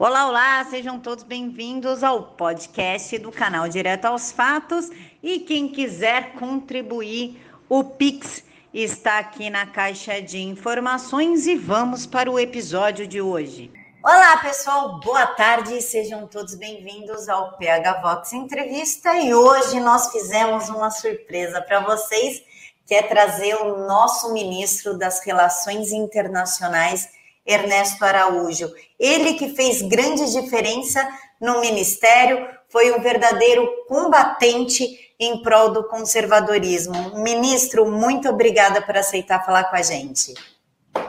Olá, olá, sejam todos bem-vindos ao podcast do canal Direto aos Fatos. E quem quiser contribuir, o Pix está aqui na caixa de informações e vamos para o episódio de hoje. Olá, pessoal, boa tarde, sejam todos bem-vindos ao PH Vox Entrevista. E hoje nós fizemos uma surpresa para vocês, que é trazer o nosso ministro das Relações Internacionais Ernesto Araújo. Ele que fez grande diferença no ministério, foi um verdadeiro combatente em prol do conservadorismo. Ministro, muito obrigada por aceitar falar com a gente.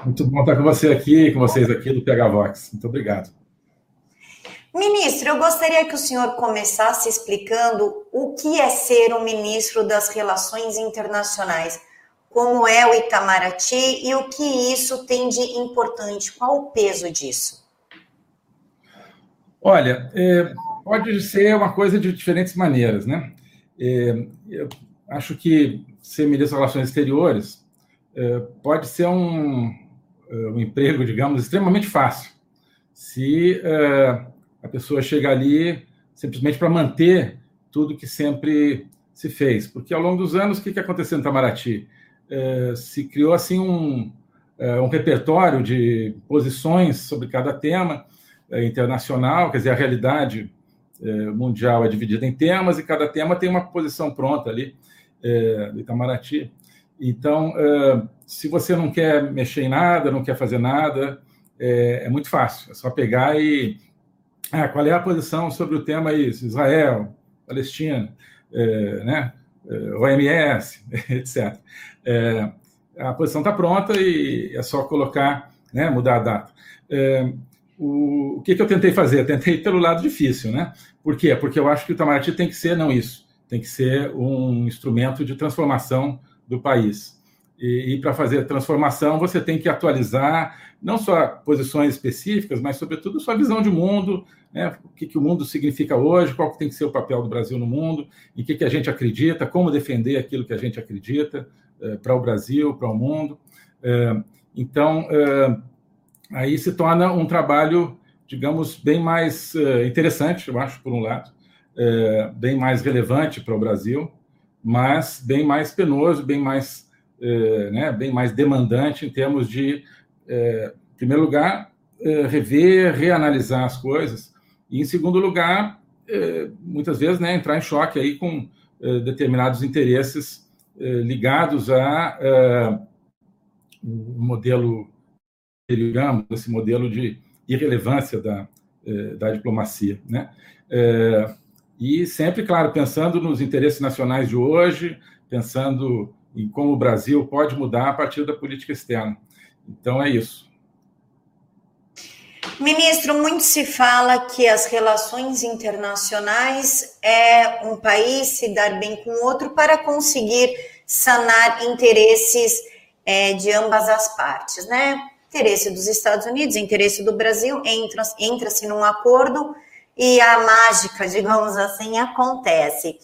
Muito bom estar com você aqui, com vocês aqui do PH Vox. Muito obrigado. Ministro, eu gostaria que o senhor começasse explicando o que é ser um ministro das Relações Internacionais como é o Itamaraty e o que isso tem de importante, qual o peso disso? Olha, é, pode ser uma coisa de diferentes maneiras, né? É, eu acho que ser ministro das Relações Exteriores é, pode ser um, é, um, emprego, digamos, extremamente fácil, se é, a pessoa chega ali simplesmente para manter tudo que sempre se fez. Porque ao longo dos anos, o que, que aconteceu no Itamaraty? É, se criou assim um, é, um repertório de posições sobre cada tema é, internacional, quer dizer, a realidade mundial é dividida em temas e cada tema tem uma posição pronta ali é, do Itamaraty. Então, se você não quer mexer em nada, não quer fazer nada, é, muito fácil, é só pegar e ah, qual é a posição sobre o tema isso? Israel, Palestina, né? OMS, etc. É, a posição está pronta e é só colocar, né, mudar a data. É, o, o que, que, eu tentei fazer? Eu tentei pelo lado difícil, né? Por quê? Porque eu acho que o Itamaraty tem que ser, não isso, tem que ser um instrumento de transformação do país. E, e para fazer transformação, você tem que atualizar não só posições específicas, mas, sobretudo, sua visão de mundo, né? o que, que o mundo significa hoje, qual que tem que ser o papel do Brasil no mundo, em que, que a gente acredita, como defender aquilo que a gente acredita, para o Brasil, para o mundo. Eh, então, eh, aí se torna um trabalho, digamos, bem mais interessante, eu acho, por um lado, bem mais relevante para o Brasil, mas bem mais penoso, bem mais, né, bem mais demandante em termos de, em primeiro lugar, rever, reanalisar as coisas, e em segundo lugar, muitas vezes, né, entrar em choque aí com determinados interesses eh, ligados a uh, um modelo, digamos, esse modelo de irrelevância da, uh, da diplomacia. Né? E sempre, claro, pensando nos interesses nacionais de hoje, pensando em como o Brasil pode mudar a partir da política externa. Então, é isso. Ministro, muito se fala que as relações internacionais é um país se dar bem com o outro para conseguir sanar interesses é, de ambas as partes, né? Interesse dos Estados Unidos, interesse do Brasil, entra-se entra num acordo e a mágica, digamos assim, acontece.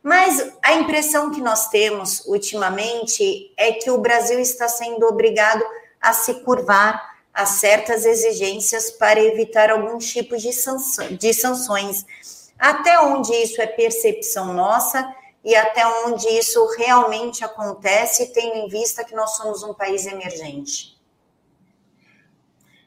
Mas a impressão que nós temos ultimamente é que o Brasil está sendo obrigado a se curvar a certas exigências para evitar algum tipo de, de sanções. Até onde isso é percepção nossa e até onde isso realmente acontece, tendo em vista que nós somos um país emergente?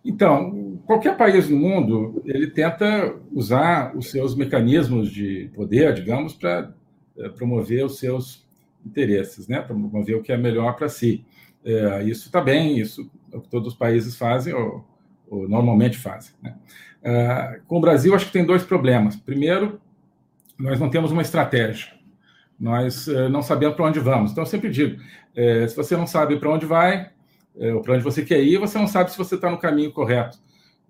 Então, qualquer país no mundo, ele tenta usar os seus mecanismos de poder, digamos, para eh, promover os seus interesses, né? promover o que é melhor para si. É, isso está bem, isso é o que todos os países fazem, ou, ou normalmente fazem. Né? É, com o Brasil, acho que tem dois problemas. Primeiro, nós não temos uma estratégia. Nós é, não sabemos para onde vamos. Então, eu sempre digo: é, se você não sabe para onde vai, é, ou para onde você quer ir, você não sabe se você está no caminho correto.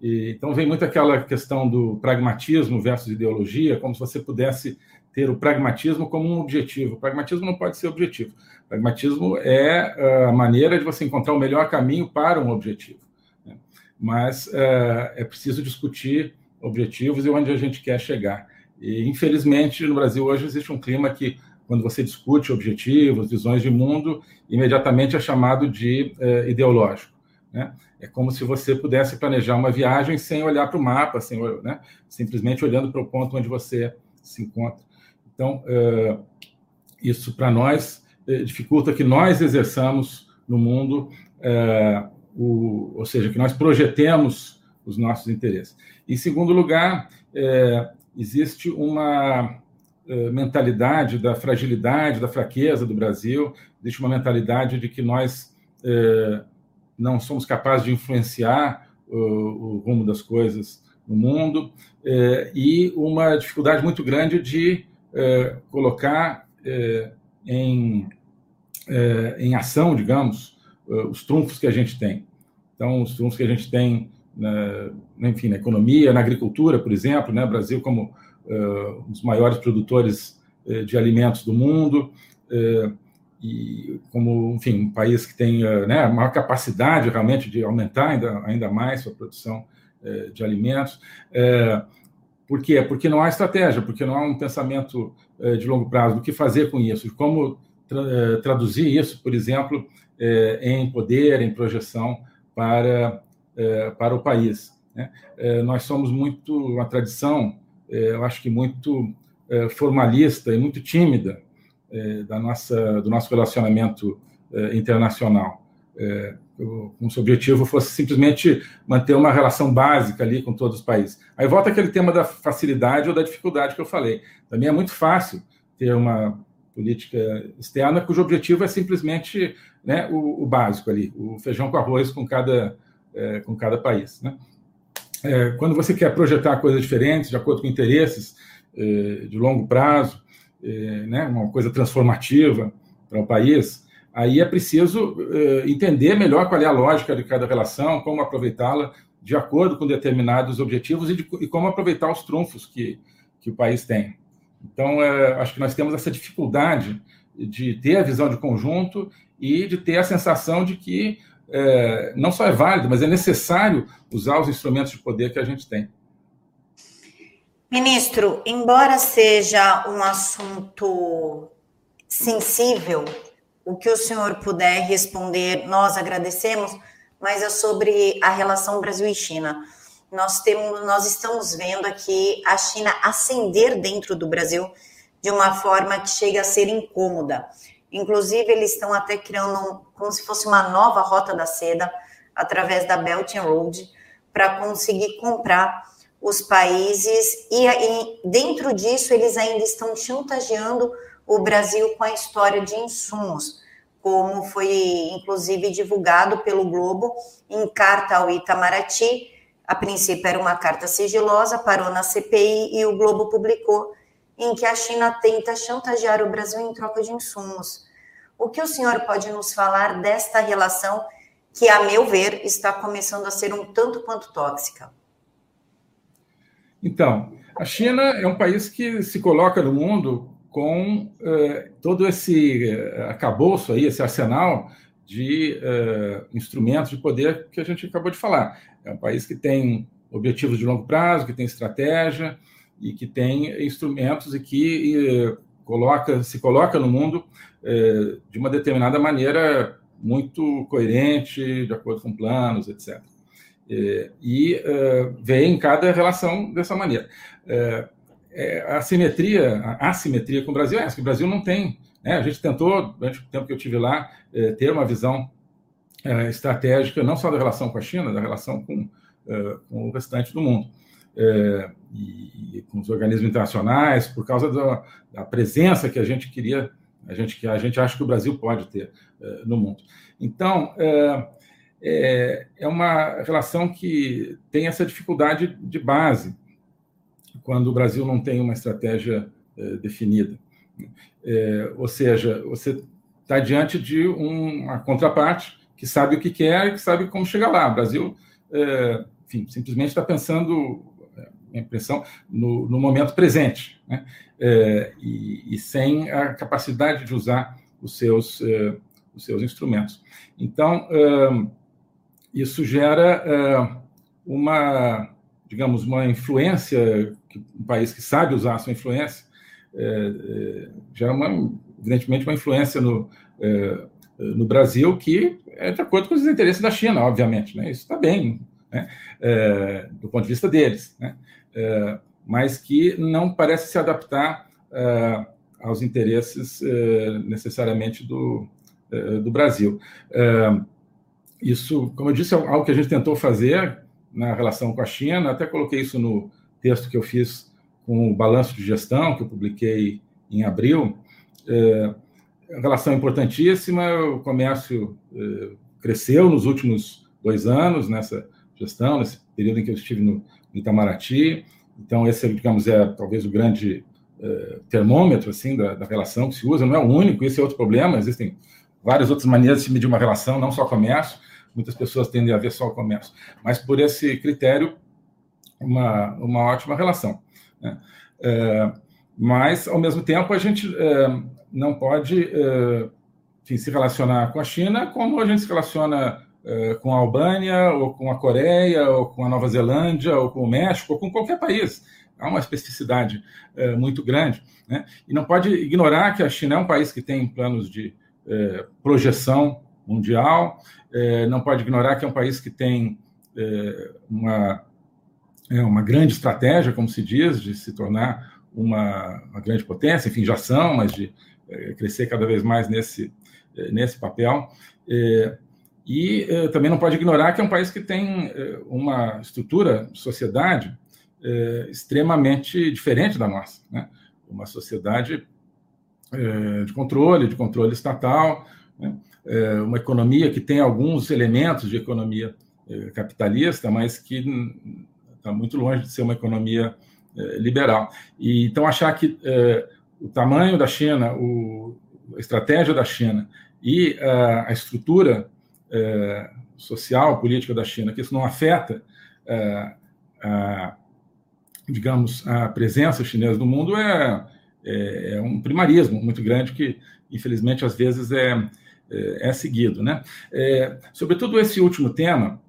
E, então, vem muito aquela questão do pragmatismo versus ideologia, como se você pudesse ter o pragmatismo como um objetivo. O pragmatismo não pode ser objetivo. O pragmatismo é a maneira de você encontrar o melhor caminho para um objetivo. Né? Mas é preciso discutir objetivos e onde a gente quer chegar. E, infelizmente, no Brasil hoje existe um clima que, quando você discute objetivos, visões de mundo, imediatamente é chamado de uh, ideológico. Né? É como se você pudesse planejar uma viagem sem olhar para o mapa, sem, né? simplesmente olhando para o ponto onde você se encontra. Então, uh, isso para nós uh, dificulta que nós exerçamos no mundo, o, ou seja, que nós projetemos os nossos interesses. Em segundo lugar, existe uma mentalidade da fragilidade, da fraqueza do Brasil, existe uma mentalidade de que nós não somos capazes de influenciar o, o rumo das coisas no mundo, é, e uma dificuldade muito grande de colocar em, em ação, digamos, os trunfos que a gente tem. Então, os trunfos que a gente tem, na, enfim, na economia, na agricultura, por exemplo, né? Brasil como uh, um dos maiores produtores de alimentos do mundo, e como, enfim, um país que tem eh, né, a maior capacidade realmente de aumentar ainda, ainda mais sua produção eh, de alimentos. Eh, por quê? Porque não há estratégia, porque não há um pensamento de longo prazo do que fazer com isso, como tra traduzir isso, por exemplo, em poder, em projeção para, para o país. Né? nós somos muito, uma tradição, eu acho que muito formalista e muito tímida é, da nossa, do nosso relacionamento é, internacional. É, como se o objetivo fosse simplesmente manter uma relação básica ali com todos os países. Aí volta aquele tema da facilidade ou da dificuldade que eu falei. Também é muito fácil ter uma política externa cujo objetivo é simplesmente né, o, o básico ali, o feijão com arroz com cada, é, com cada país. Né? É, quando você quer projetar coisas diferentes, de acordo com interesses é, de longo prazo, é, né, uma coisa transformativa para o país, aí é preciso é, entender melhor qual é a lógica de cada relação, como aproveitá-la de acordo com determinados objetivos e, de, e, como aproveitar os trunfos que, que o país tem. Então, é, acho que nós temos essa dificuldade de ter a visão de conjunto e de ter a sensação de que é, não só é válido, mas é necessário usar os instrumentos de poder que a gente tem. Ministro, embora seja um assunto sensível, o que o senhor puder responder, nós agradecemos, mas é sobre a relação Brasil e China. Nós temos, nós estamos vendo aqui a China ascender dentro do Brasil de uma forma que chega a ser incômoda. Inclusive, eles estão até criando como se fosse uma nova rota da seda através da Belt and Road para conseguir comprar os países, e, e dentro disso eles ainda estão chantageando o Brasil com a história de insumos, como foi inclusive divulgado pelo Globo em carta ao Itamaraty. A princípio era uma carta sigilosa, parou na CPI e o Globo publicou em que a China tenta chantagear o Brasil em troca de insumos. O que o senhor pode nos falar desta relação que, a meu ver, está começando a ser um tanto quanto tóxica? Então, a China é um país que se coloca no mundo com eh, todo esse eh, acabouço aí, esse arsenal de eh, instrumentos de poder que a gente acabou de falar. É um país que tem objetivos de longo prazo, que tem estratégia e que tem instrumentos e que coloca, se coloca no mundo de uma determinada maneira muito coerente, de acordo com planos, etc. É, e é, em cada relação dessa maneira. É, a simetria, a assimetria com o Brasil é essa, que o Brasil não tem. Né? A gente tentou, durante o tempo que eu tive lá, ter uma visão estratégica, não só da relação com a China, da relação com, com o restante do mundo. E, e, com os organismos internacionais, por causa da, da, presença que a gente queria, a gente, que a gente acha que o Brasil pode ter no mundo. Então, é, é uma relação que tem essa dificuldade de base, quando o Brasil não tem uma estratégia é, definida. É, ou seja, você está diante de uma contraparte que sabe o que quer e que sabe como chegar lá. O Brasil, é, enfim, simplesmente está pensando, é, impressão, no, no momento presente, né? É, e, e, sem a capacidade de usar os seus, é, os seus instrumentos. Então, isso gera é, uma, digamos, uma influência, um país que sabe usar a sua influência, é, é, gera, uma, evidentemente, uma influência no, no Brasil que é de acordo com os interesses da China, obviamente. Né? Isso está bem, né? é, do ponto de vista deles, né? é, mas que não parece se adaptar é, aos interesses é, necessariamente do, é, do Brasil. isso, como eu disse, é algo que a gente tentou fazer na relação com a China, até coloquei isso no texto que eu fiz com o balanço de gestão, que eu publiquei em abril. É, relação importantíssima, o comércio é, cresceu nos últimos dois anos nessa gestão, nesse período em que eu estive no, Itamaraty. Então, esse, digamos, é talvez o grande é, termômetro assim da, da, relação que se usa. Não é o único, esse é outro problema. Existem várias outras maneiras de se medir uma relação, não só comércio. Muitas pessoas tendem a ver só o comércio, mas por esse critério, uma, uma ótima relação. Né? É, mas, ao mesmo tempo, a gente é, não pode é, enfim, se relacionar com a China como a gente se relaciona é, com a Albânia, ou com a Coreia, ou com a Nova Zelândia, ou com o México, ou com qualquer país. Há uma especificidade é, muito grande. Né? E não pode ignorar que a China é um país que tem planos de é, projeção mundial, não pode ignorar que é um país que tem uma é uma grande estratégia, como se diz, de se tornar uma, uma grande potência, enfim, já são, mas de é, crescer cada vez mais nesse, é, nesse papel. É, e é, também não pode ignorar que é um país que tem é, uma estrutura de sociedade é, extremamente diferente da nossa, né? uma sociedade de controle, de controle estatal, né? uma economia que tem alguns elementos de economia capitalista, mas que está muito longe de ser uma economia liberal. E, então, achar que o tamanho da China, o, a estratégia da China e a estrutura é, social, política da China, que isso não afeta, a, digamos, a presença chinesa no mundo é, é, é, um primarismo muito grande que, infelizmente, às vezes é, é, seguido. Né? sobretudo esse último tema,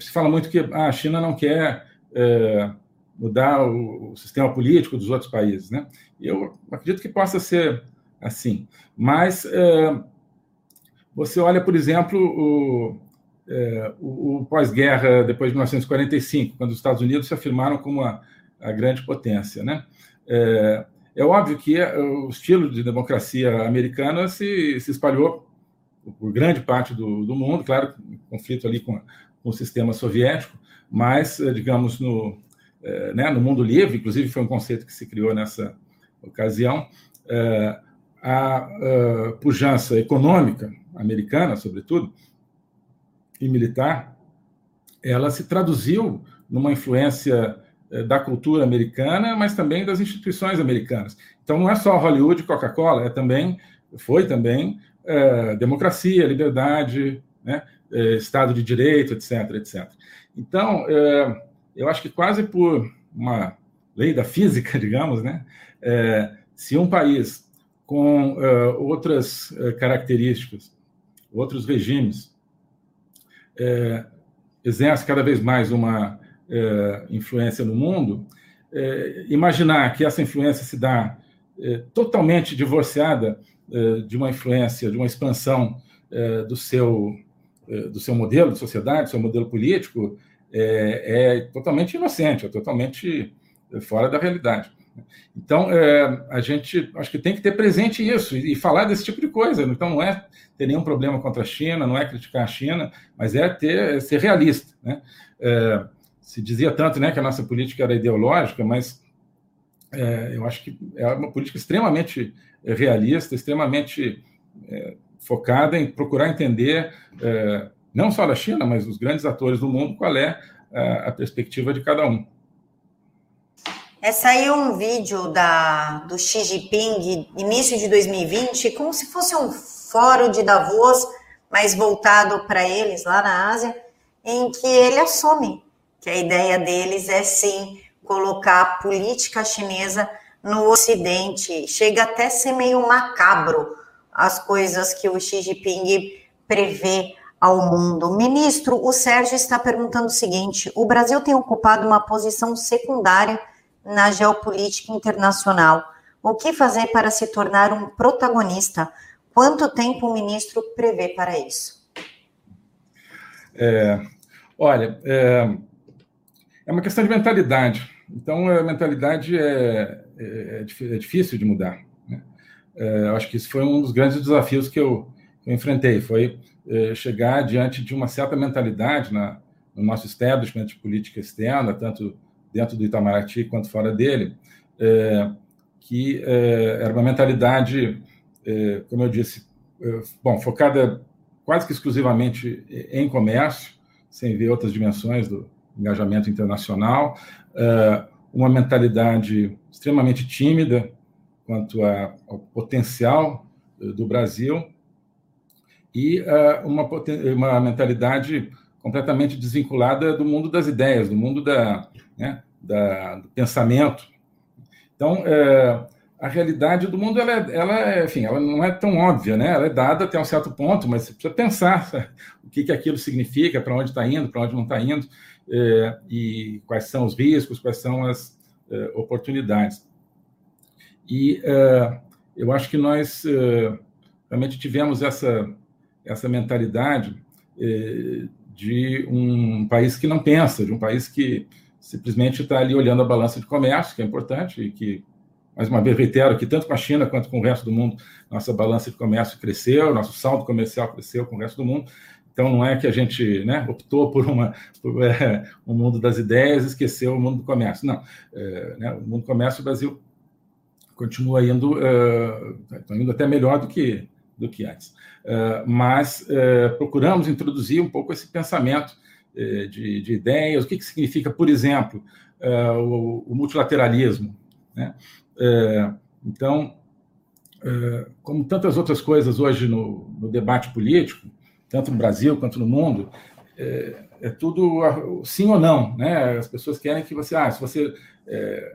se fala muito que ah, a China não quer é, mudar o, o, sistema político dos outros países. Né? Eu acredito que possa ser assim. Mas é, você olha, por exemplo, o, é, o, o pós-guerra, depois de 1945, quando os Estados Unidos se afirmaram como a, a grande potência. Né? É, é óbvio que o estilo de democracia americana se, se espalhou por grande parte do, do mundo, claro, conflito ali com, com o sistema soviético, mas, digamos, no, é, né, no mundo livre, inclusive foi um conceito que se criou nessa ocasião, é, a, pujança econômica americana, sobretudo, e militar, ela se traduziu numa influência da cultura americana, mas também das instituições americanas. Então, não é só Hollywood e Coca-Cola, é também, foi também é, democracia, liberdade, né, é, Estado de Direito, etc, etc. Então, é, eu acho que quase por uma lei da física, digamos, né, se um país com é, outras é, características, outros regimes, é, exerce cada vez mais uma é, influência no mundo, imaginar que essa influência se dá totalmente divorciada de uma influência, de uma expansão do seu do seu modelo de sociedade, do seu modelo político, é, é totalmente inocente, é totalmente fora da realidade. Então, é, a gente acho que tem que ter presente isso e, e, falar desse tipo de coisa. Então, não é ter nenhum problema contra a China, não é criticar a China, mas é ter é ser realista. Né? É, se dizia tanto né, que a nossa política era ideológica, mas é, eu acho que é uma política extremamente realista, extremamente focada em procurar entender, é, não só da China, mas dos grandes atores do mundo, qual é a, a perspectiva de cada um. É, saiu um vídeo da, do Xi Jinping, início de 2020, como se fosse um fórum de Davos, mas voltado para eles lá na Ásia, em que ele assume que a ideia deles é sim colocar a política chinesa no Ocidente. Chega até a ser meio macabro as coisas que o Xi Jinping prevê ao mundo. Ministro, o Sérgio está perguntando o seguinte: o Brasil tem ocupado uma posição secundária na geopolítica internacional. O que fazer para se tornar um protagonista? Quanto tempo o ministro prevê para isso? É, olha, é, é, uma questão de mentalidade. Então, a mentalidade é, é, é difícil de mudar. Né? É, acho que isso foi um dos grandes desafios que eu, eu enfrentei, foi é, chegar diante de uma certa mentalidade na, no nosso establishment de política externa, tanto dentro do Itamaraty quanto fora dele, é, que era uma mentalidade é, como eu disse, é, bom, focada quase que exclusivamente em comércio, sem ver outras dimensões do engajamento internacional, é, uma mentalidade extremamente tímida quanto ao potencial do Brasil e uma, uma mentalidade completamente desvinculada do mundo das ideias, do mundo da, né, da do pensamento. Então, a realidade do mundo ela, é, ela, é, enfim, ela não é tão óbvia, né? Ela é dada até um certo ponto, mas você precisa pensar o que, que aquilo significa, para onde está indo, para onde não está indo, é, e quais são os riscos, quais são as é, oportunidades. E é, eu acho que nós é, realmente tivemos essa, essa mentalidade de um país que não pensa, de um país que simplesmente está ali olhando a balança de comércio, que é importante e que mais uma vez, reitero que tanto com a China quanto com o resto do mundo, nossa balança de comércio cresceu, nosso saldo comercial cresceu com o resto do mundo. Então, não é que a gente né, optou por, uma, por é, um mundo das ideias e esqueceu o mundo do comércio. Não. É, né, o mundo do comércio, o Brasil continua indo, é, tá indo até melhor do que, do que antes. É, mas é, procuramos introduzir um pouco esse pensamento de, de, ideias, o que, que significa, por exemplo, o, o multilateralismo. Né? É, então, como tantas outras coisas hoje no, no, debate político, tanto no Brasil quanto no mundo, é, é, tudo sim ou não. Né? As pessoas querem que você, ah, se você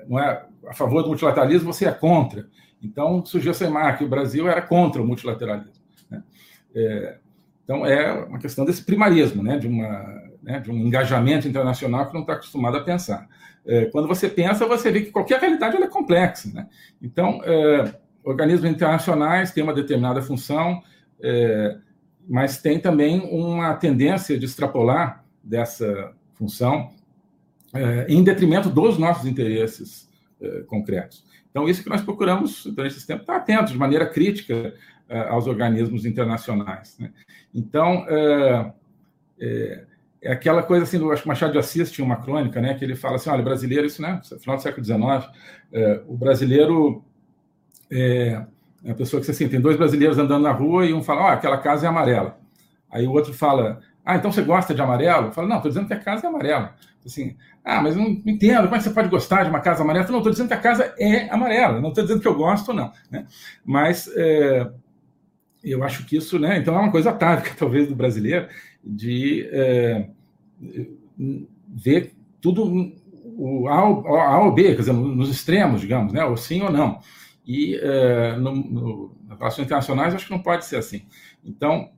não é a favor do multilateralismo, você é contra. Então, surgiu essa imagem que o Brasil era contra o multilateralismo. Né? É, então, é uma questão desse primarismo, né? de, uma, né? de um engajamento internacional que não está acostumado a pensar. É, quando você pensa, você vê que qualquer realidade é complexa. Né? Então, é, organismos internacionais têm uma determinada função, é, mas tem também uma tendência de extrapolar dessa função é, em detrimento dos nossos interesses é, concretos. Então, isso que nós procuramos, durante esse tempo, estar atentos de maneira crítica é, aos organismos internacionais. Né? Então, é aquela coisa assim, do, acho que Machado de Assis tinha uma crônica, né, que ele fala assim, olha, brasileiro, isso, né, final do século XIX, é, o brasileiro é, é a pessoa que, assim, tem dois brasileiros andando na rua e um fala, ó, oh, aquela casa é amarela. Aí o outro fala, ah, então você gosta de amarelo? Fala, não, estou dizendo que a casa é amarela. Assim, ah, mas não entendo, como é que você pode gostar de uma casa amarela? Não, estou dizendo que a casa é amarela, não estou dizendo que eu gosto não. Né? Mas é, eu acho que isso, né, então é uma coisa atávica, talvez, do brasileiro, de é, ver tudo o A, A ou B, quer dizer, nos extremos, digamos, né? ou sim ou não. E é, no, no, nas relações internacionais, acho que não pode ser assim. Então,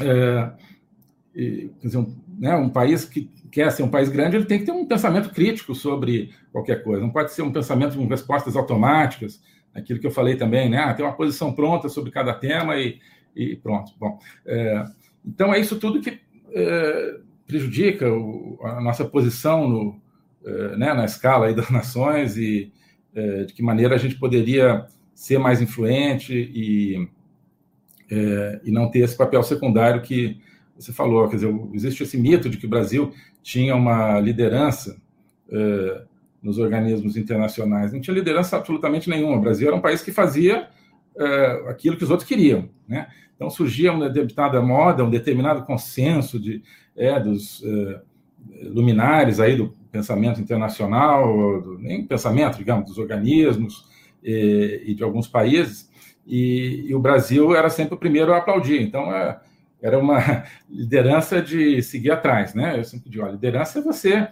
é, quer dizer, um, né, um país que quer ser um país grande, ele tem que ter um pensamento crítico sobre qualquer coisa. Não pode ser um pensamento com respostas automáticas, aquilo que eu falei também, né? Ah, tem uma posição pronta sobre cada tema e, e pronto. Bom, é, então, é isso tudo que é, prejudica o, a nossa posição no, é, né, na escala das nações e é, de que maneira a gente poderia ser mais influente e, é, e não ter esse papel secundário que você falou. Quer dizer, existe esse mito de que o Brasil tinha uma liderança é, nos organismos internacionais. Não tinha liderança absolutamente nenhuma. O Brasil era um país que fazia é, aquilo que os outros queriam. Né? Então surgia uma determinada moda, um determinado consenso de, é, dos é, luminares aí do pensamento internacional, do, nem pensamento, digamos, dos organismos e, e de alguns países, e, e, o Brasil era sempre o primeiro a aplaudir. Então é, era uma liderança de seguir atrás, né? Eu sempre digo, a liderança é você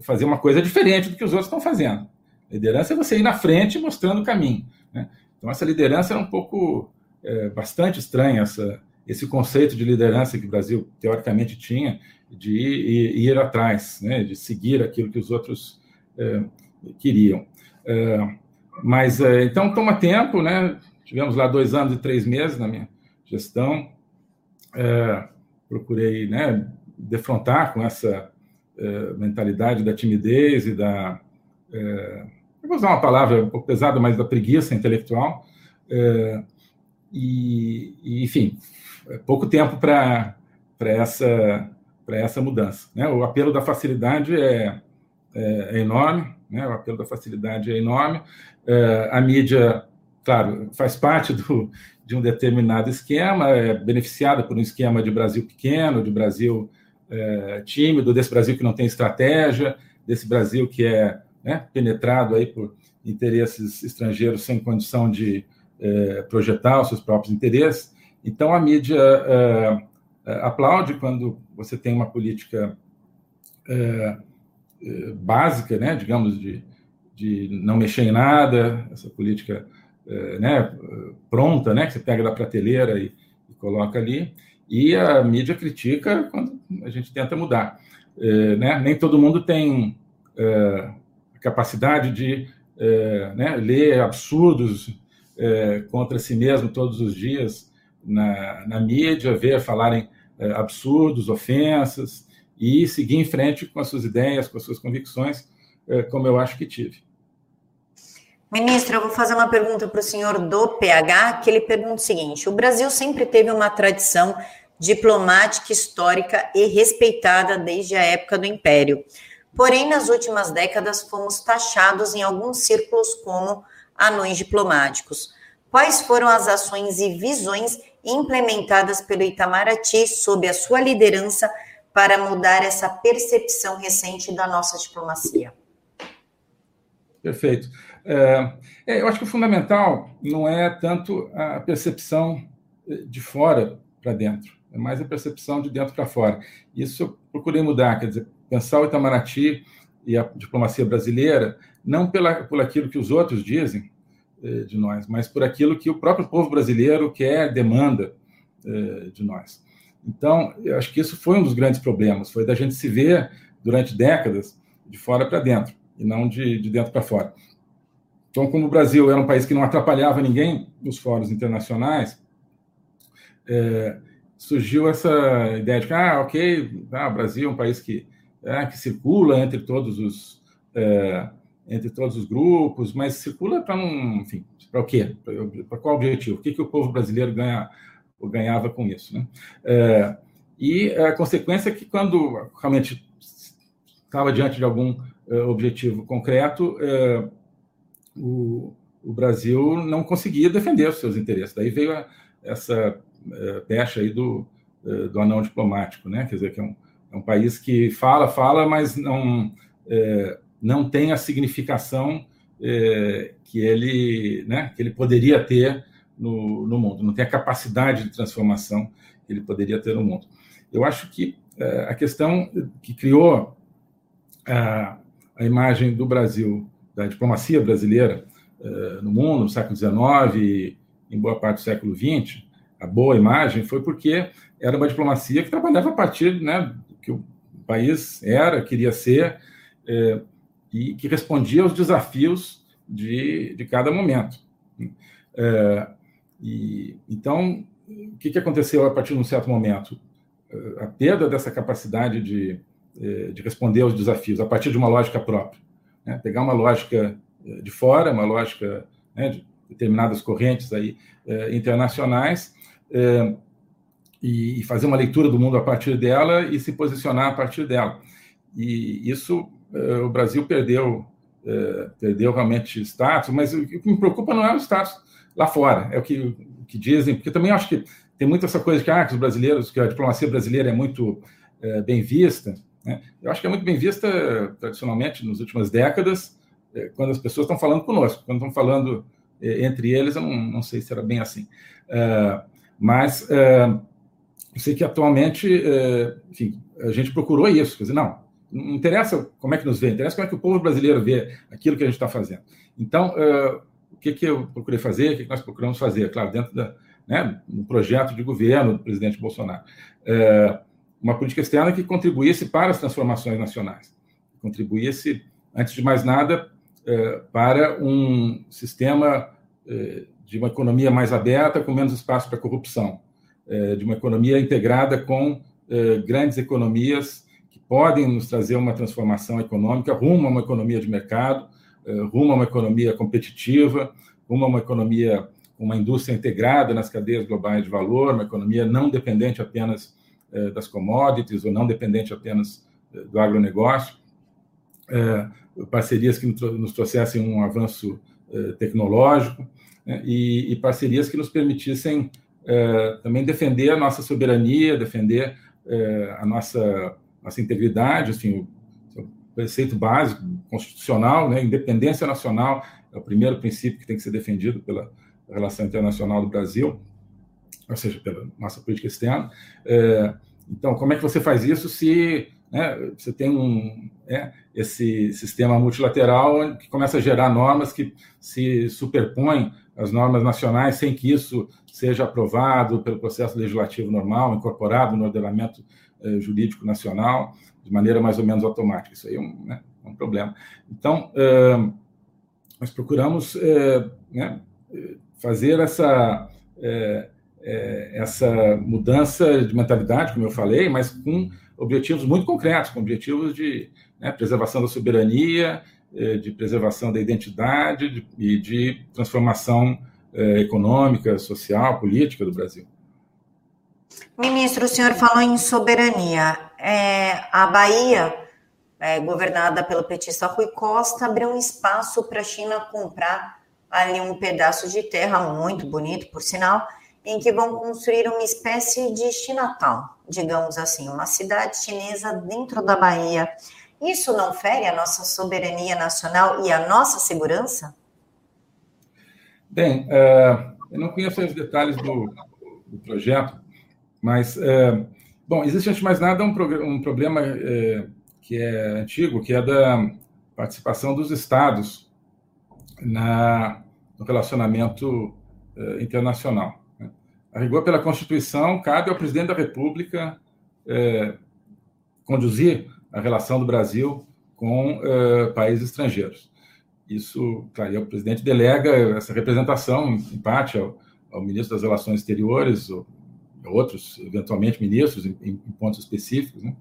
fazer uma coisa diferente do que os outros estão fazendo. Liderança é você ir na frente mostrando o caminho. Né? Então, essa liderança era um pouco é, bastante estranha essa, esse conceito de liderança que o Brasil teoricamente tinha de ir, ir atrás, né, de seguir aquilo que os outros é, queriam. É, mas é, então toma tempo, né? tivemos lá dois anos e três meses na minha gestão. É, procurei né, defrontar com essa é, mentalidade da timidez e da. Vou usar uma palavra um pouco pesada, mas da preguiça intelectual. É, e, e, enfim, é pouco tempo para essa, essa mudança. Né? O apelo da facilidade é, é, é enorme, né? o apelo da facilidade é enorme. É, a mídia, claro, faz parte do, de um determinado esquema, é beneficiada por um esquema de Brasil pequeno, de Brasil é, tímido, desse Brasil que não tem estratégia, desse Brasil que é né, penetrado aí por interesses estrangeiros sem condição de é, projetar os seus próprios interesses. Então, a mídia é, é aplaude quando você tem uma política é, é, básica, né, digamos, de, de não mexer em nada, essa política né, pronta, né, que você pega da prateleira e, e, coloca ali, e a mídia critica quando a gente tenta mudar. né? Nem todo mundo tem a capacidade de né, ler absurdos é, contra si mesmo todos os dias na, na mídia, ver falarem é, absurdos, ofensas, e seguir em frente com as suas ideias, com as suas convicções, é, como eu acho que tive. Ministro, eu vou fazer uma pergunta para o senhor do PH, que ele pergunta o seguinte: o Brasil sempre teve uma tradição diplomática histórica e respeitada desde a época do Império. Porém, nas últimas décadas, fomos taxados em alguns círculos como anões diplomáticos. Quais foram as ações e visões implementadas pelo Itamaraty sob a sua liderança para mudar essa percepção recente da nossa diplomacia? Perfeito. É, é eu acho que o fundamental não é tanto a percepção de fora para dentro, é mais a percepção de dentro para fora. Isso eu procurei mudar, quer dizer, pensar o Itamaraty e a diplomacia brasileira não pela, por aquilo que os outros dizem eh, de nós, mas por aquilo que o próprio povo brasileiro quer, demanda eh, de nós. Então, eu acho que isso foi um dos grandes problemas, foi da gente se ver durante décadas de fora para dentro, e não de, de dentro para fora. Então, como o Brasil era um país que não atrapalhava ninguém nos fóruns internacionais, é, surgiu essa ideia de que, ah, ok, ah, o Brasil é um país que, é, que circula entre todos os é, entre todos os grupos, mas circula para não, enfim, para o quê? Para qual objetivo? O que, que o povo brasileiro ganha, ganhava com isso? Né? É, e a consequência é que quando realmente estava diante de algum é, objetivo concreto, é, o, o, Brasil não conseguia defender os seus interesses. Daí veio a, essa é, pecha aí do, do anão diplomático, né? Quer dizer, que é um, é um país que fala, fala, mas não não tem a significação é, que, ele, né, que ele poderia ter no, no, mundo, não tem a capacidade de transformação que ele poderia ter no mundo. Eu acho que é, a questão que criou a, a, imagem do Brasil, da diplomacia brasileira é, no mundo, no século XIX em boa parte do século XX, a boa imagem foi porque era uma diplomacia que trabalhava a partir né, que o país era, queria ser, é, e que respondia aos desafios de, de cada momento. É, e, então, o que, que aconteceu a partir de um certo momento? A perda dessa capacidade de, é, de responder aos desafios a partir de uma lógica própria. Né? Pegar uma lógica é, de fora, uma lógica né, de determinadas correntes aí, é, internacionais, é, e, e fazer uma leitura do mundo a partir dela e se posicionar a partir dela. E isso eh, o Brasil perdeu, eh, perdeu realmente status, mas o que me preocupa não é o status lá fora, é o que, o que dizem, porque também acho que tem muito essa coisa que, ah, que os brasileiros, que a diplomacia brasileira é muito é, bem vista. Né? Eu acho que é muito bem vista tradicionalmente nas últimas décadas, quando as pessoas estão falando conosco, quando estão falando entre eles, eu não, não sei se era bem assim. mas eu sei que atualmente, enfim, a gente procurou isso, quer dizer, não, não interessa como é que nos vê, interessa como é que o povo brasileiro vê aquilo que a gente está fazendo. Então, uh, o que, que eu procurei fazer, o que, nós procuramos fazer? Claro, dentro da, né, do projeto de governo do presidente Bolsonaro. Uh, uma política externa que contribuísse para as transformações nacionais, contribuísse, antes de mais nada, uh, para um sistema de uma economia mais aberta, com menos espaço para corrupção, de uma economia integrada com grandes economias que podem nos trazer uma transformação econômica rumo a uma economia de mercado, rumo a uma economia competitiva, rumo a uma economia, uma indústria integrada nas cadeias globais de valor, uma economia não dependente apenas das commodities ou não dependente apenas do agronegócio, parcerias que nos trouxessem um avanço tecnológico né, e, parcerias que nos permitissem também defender a nossa soberania, defender a nossa, nossa integridade, assim, o preceito básico constitucional, né, independência nacional é o primeiro princípio que tem que ser defendido pela relação internacional do Brasil, ou seja, pela nossa política externa. então, como é que você faz isso se né, você tem um, é, esse sistema multilateral que começa a gerar normas que se superpõem às normas nacionais sem que isso seja aprovado pelo processo legislativo normal, incorporado no ordenamento eh, jurídico nacional, de maneira mais ou menos automática. Isso aí é um, né, um problema. Então, eh, nós procuramos eh, né, fazer essa, essa mudança de mentalidade, como eu falei, mas com objetivos muito concretos, com objetivos de né, preservação da soberania, eh, de preservação da identidade e de transformação eh, econômica, social, política do Brasil. Ministro, o senhor falou em soberania. É, a Bahia, é, governada pelo petista Rui Costa, abriu um espaço para a China comprar ali um pedaço de terra muito bonito, por sinal, em que vão construir uma espécie de Chinatown, digamos assim, uma cidade chinesa dentro da Bahia. Isso não fere a nossa soberania nacional e a nossa segurança? Bem, uh, eu não conheço os detalhes do, do projeto, mas, uh, bom, existe, antes de mais nada, um, um problema uh, que é antigo, que é da participação dos estados na, no relacionamento internacional. A rigor, pela Constituição, cabe ao presidente da República conduzir a relação do Brasil com é, países estrangeiros. Isso, claro, o presidente delega essa representação, em parte, ao, ao ministro das Relações Exteriores, ou outros, eventualmente, ministros, em, em pontos específicos, né?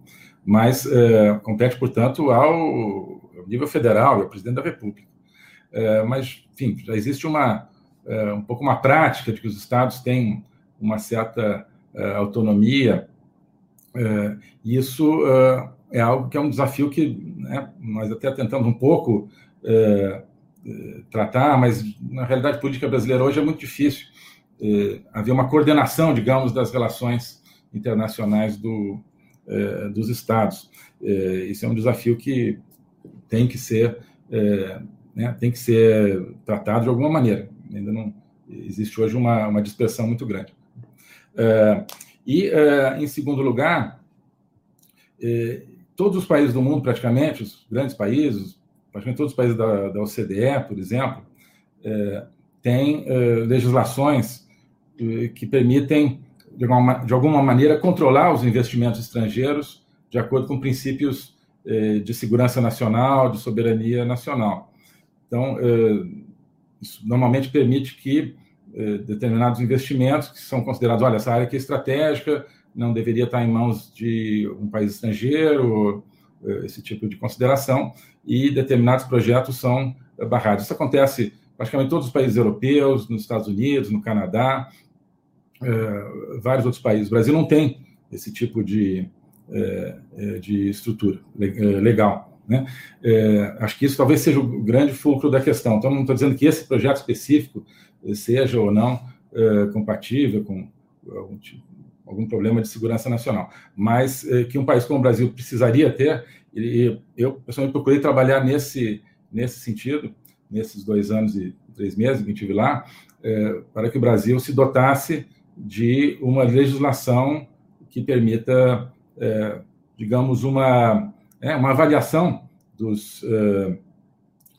mas é, compete, portanto, ao, ao, nível federal e ao presidente da República. É, mas, enfim, já existe uma, um pouco uma prática de que os estados têm uma certa uh, autonomia. Uh, isso uh, é algo que é um desafio que né, nós até tentamos um pouco tratar, mas na realidade política brasileira hoje é muito difícil haver uma coordenação, digamos, das relações internacionais do, dos estados. isso é um desafio que tem que ser né, tem que ser tratado de alguma maneira. Ainda não existe hoje uma, uma dispersão muito grande. É, e, é, em segundo lugar, é, todos os países do mundo, praticamente, os grandes países, praticamente todos os países da, da OCDE, por exemplo, têm legislações que permitem, de alguma, de alguma maneira, controlar os investimentos estrangeiros de acordo com princípios de segurança nacional, de soberania nacional. Então, isso normalmente permite que determinados investimentos que são considerados, olha, essa área aqui é estratégica, não deveria estar em mãos de um país estrangeiro, eh, esse tipo de consideração, e determinados projetos são eh, barrados. Isso acontece praticamente em todos os países europeus, nos Estados Unidos, no Canadá, vários outros países. O Brasil não tem esse tipo de, de estrutura legal. Né? acho que isso talvez seja o grande fulcro da questão. Então, não estou dizendo que esse projeto específico seja ou não é, compatível com algum, tipo, algum, problema de segurança nacional, mas é, que um país como o Brasil precisaria ter, e eu pessoalmente procurei trabalhar nesse, nesse sentido, nesses dois anos e três meses que estive lá, é, para que o Brasil se dotasse de uma legislação que permita, digamos, uma, uma avaliação dos,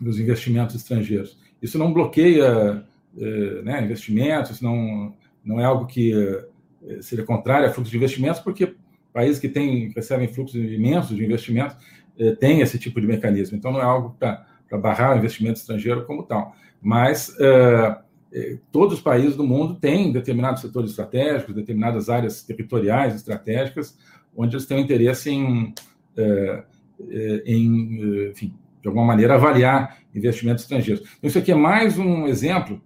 dos investimentos estrangeiros. Isso não bloqueia eh, né, investimentos, não, não é algo que eh, seria contrário a fluxo de investimentos, porque países que têm, recebem fluxos imensos de investimentos eh, têm esse tipo de mecanismo. Então, não é algo para barrar o investimento estrangeiro como tal. Mas todos os países do mundo têm determinados setores estratégicos, determinadas áreas territoriais estratégicas, onde eles têm interesse em, em enfim, de alguma maneira, avaliar investimentos estrangeiros. Então, isso aqui é mais um exemplo,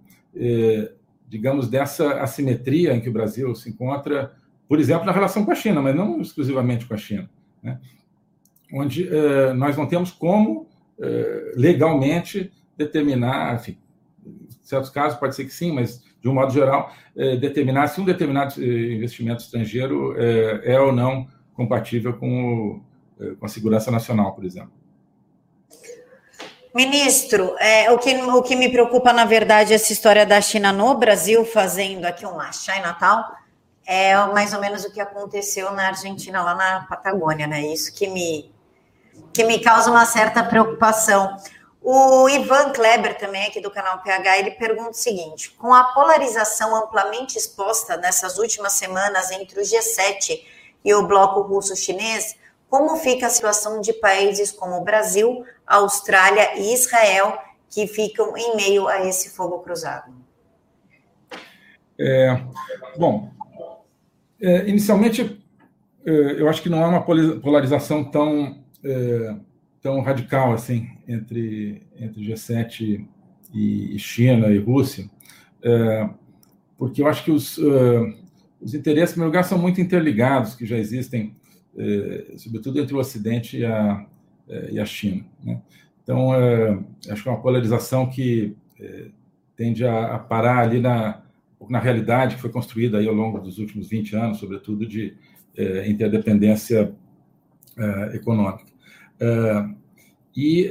digamos, dessa assimetria em que o Brasil se encontra, por exemplo, na relação com a China, mas não exclusivamente com a China, né? onde nós não temos como legalmente determinar, enfim, em certos casos pode ser que sim, mas de um modo geral, é, determinar se um determinado eh, investimento estrangeiro é, ou não compatível com, o, eh, com, a segurança nacional, por exemplo. Ministro, é, o, que, o que me preocupa, na verdade, essa história da China no Brasil, fazendo aqui uma Natal, é mais ou menos o que aconteceu na Argentina, lá na Patagônia, né? Isso que me, que me causa uma certa preocupação. O Ivan Kleber, também aqui do canal PH, ele pergunta o seguinte: com a polarização amplamente exposta nessas últimas semanas entre o G7 e o bloco russo-chinês, como fica a situação de países como o Brasil, Austrália e Israel, que ficam em meio a esse fogo cruzado? É, bom, é, inicialmente, é, eu acho que não há uma polarização tão é, tão radical assim entre, entre G7 e, China e Rússia, é, porque eu acho que os, uh, os interesses, em primeiro lugar, são muito interligados, que já existem, é, sobretudo entre o Ocidente e a, é, e a China. Né? Então, acho que é uma polarização que tende a, parar ali na, na realidade que foi construída aí ao longo dos últimos 20 anos, sobretudo de interdependência econômica. E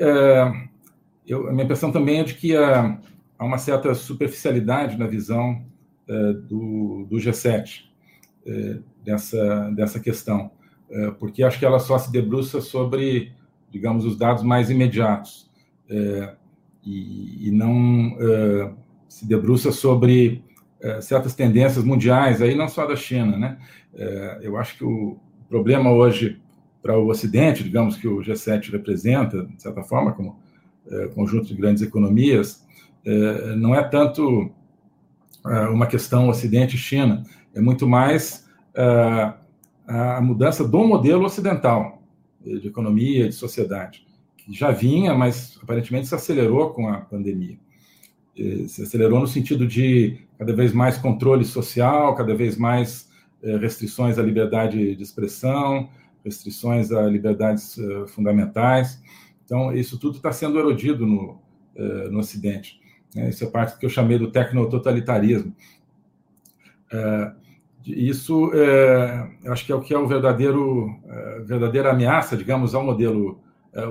eu, a minha impressão também é de que há, uma certa superficialidade na visão do, do, G7 dessa, dessa questão, porque acho que ela só se debruça sobre, digamos, os dados mais imediatos e, e, não se debruça sobre certas tendências mundiais, aí não só da China, né? eu acho que o problema hoje para o Ocidente, digamos que o G7 representa, de certa forma, como é, conjunto de grandes economias, é, não é tanto é, uma questão Ocidente-China, é muito mais é, a mudança do modelo ocidental de economia, de sociedade, que já vinha, mas aparentemente se acelerou com a pandemia. Se acelerou no sentido de cada vez mais controle social, cada vez mais é, restrições à liberdade de expressão, restrições a liberdades uh, fundamentais. Então, isso tudo está sendo erodido no, uh, no Ocidente. Né? Isso é parte do que eu chamei do tecnototalitarismo. Isso, eu acho que é o que é o verdadeiro, verdadeira ameaça, digamos, ao modelo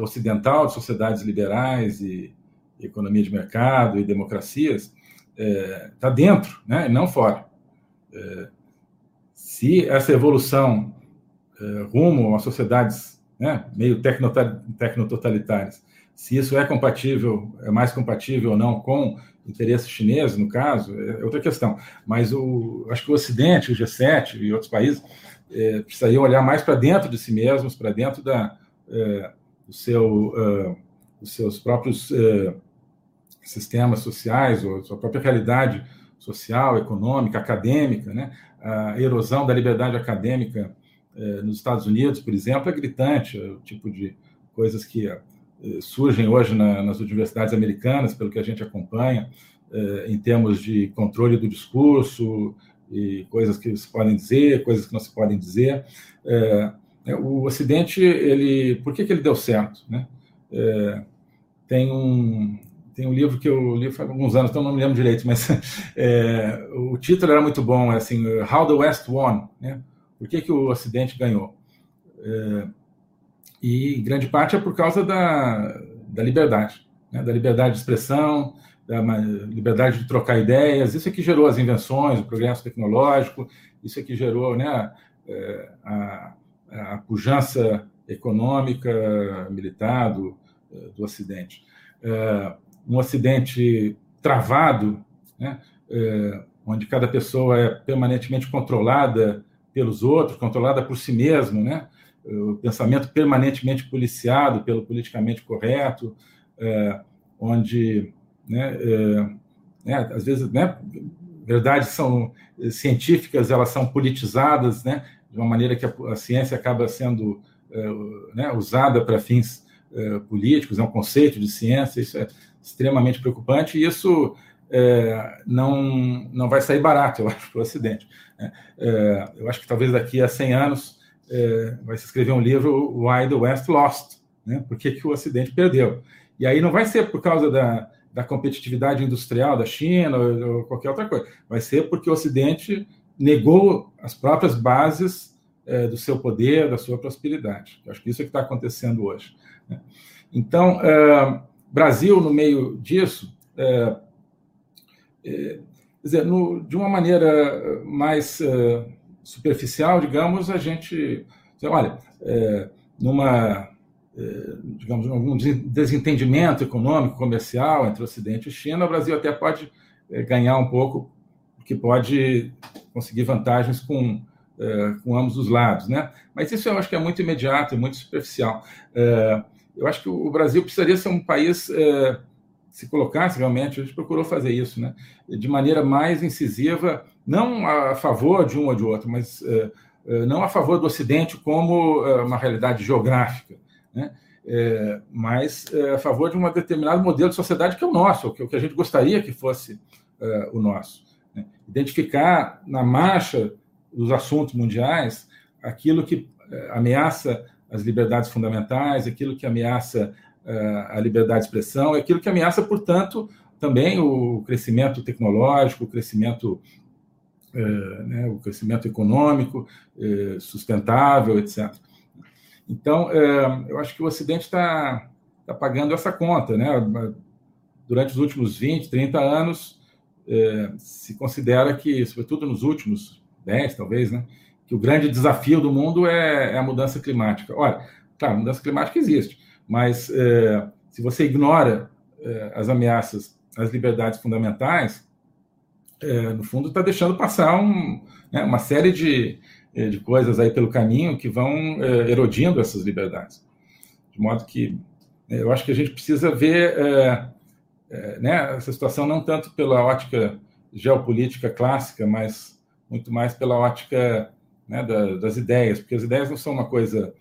ocidental de sociedades liberais e, economia de mercado e democracias, está dentro, né, e não fora. se essa evolução eh, rumo a sociedades né, meio tecnototalitárias, se isso é compatível, é mais compatível ou não com interesses chineses, no caso, é outra questão. Mas o, acho que o Ocidente, o G7 e outros países é, precisariam olhar mais para dentro de si mesmos, para dentro da, é, do seu, uh, dos seus próprios uh, sistemas sociais, ou sua própria realidade social, econômica, acadêmica, né? a erosão da liberdade acadêmica é, nos Estados Unidos, por exemplo, é gritante, é o tipo de coisas que é, surgem hoje na, nas universidades americanas, pelo que a gente acompanha, é, em termos de controle do discurso e coisas que se podem dizer, coisas que não se podem dizer. É, o Ocidente, ele, por que, que ele deu certo? Né? tem um, tem um livro que eu li faz alguns anos, então não me lembro direito, mas é, o título era muito bom, é assim, How the West Won, né? Por que, que o Ocidente ganhou? É, e grande parte é por causa da, da liberdade, né? da liberdade de expressão, da liberdade de trocar ideias. Isso é que gerou as invenções, o progresso tecnológico, isso é que gerou né, é, a, a pujança econômica, militar do, do Ocidente. É, um Ocidente travado, né, é, onde cada pessoa é permanentemente controlada pelos outros, controlada por si mesmo, né? O pensamento permanentemente policiado pelo politicamente correto, é, onde né, é, às vezes, né, verdades são científicas, elas são politizadas, né, de uma maneira que a, a ciência acaba sendo né, usada para fins políticos, é um conceito de ciência, isso é extremamente preocupante, e isso é, não, não vai sair barato, eu acho, para o Ocidente. É, eu acho que talvez daqui a 100 anos é, vai se escrever um livro, Why the West Lost, né? por que, que o Ocidente perdeu. E aí não vai ser por causa da, da competitividade industrial da China ou, ou, qualquer outra coisa, vai ser porque o Ocidente negou as próprias bases é, do seu poder, da sua prosperidade. Eu acho que isso é que está acontecendo hoje. Né? Então, é, Brasil, no meio disso, é, é, dizer, no, de uma maneira mais uh, superficial, digamos, a gente, olha, é, numa, é, digamos, um desentendimento econômico, comercial entre Ocidente e China, o Brasil até pode é, ganhar um pouco, porque pode conseguir vantagens com, é, com ambos os lados, né? Mas isso eu acho que é muito imediato e muito superficial. É, eu acho que o Brasil precisaria ser um país se colocasse realmente, a gente procurou fazer isso, né, de maneira mais incisiva, não a favor de um ou de outro, mas uh, uh, não a favor do Ocidente como uh, uma realidade geográfica, né, mas a favor de um determinado modelo de sociedade que é o nosso, o que, a gente gostaria que fosse o nosso. Né. Identificar na marcha dos assuntos mundiais aquilo que ameaça as liberdades fundamentais, aquilo que ameaça a liberdade de expressão, aquilo que ameaça, portanto, também o crescimento tecnológico, o crescimento, né, o crescimento econômico é, sustentável, etc. Então, é, eu acho que o Ocidente está tá pagando essa conta. Né? Durante os últimos 20, 30 anos, se considera que, sobretudo nos últimos 10, talvez, né, que o grande desafio do mundo é, é a mudança climática. Olha, claro, a mudança climática existe, mas é, se você ignora é, as ameaças às liberdades fundamentais, é, no fundo está deixando passar um, né, uma série de, é, de coisas aí pelo caminho que vão é, erodindo essas liberdades. De modo que é, eu acho que a gente precisa ver né, essa situação não tanto pela ótica geopolítica clássica, mas muito mais pela ótica né, da, das ideias, porque as ideias não são uma coisa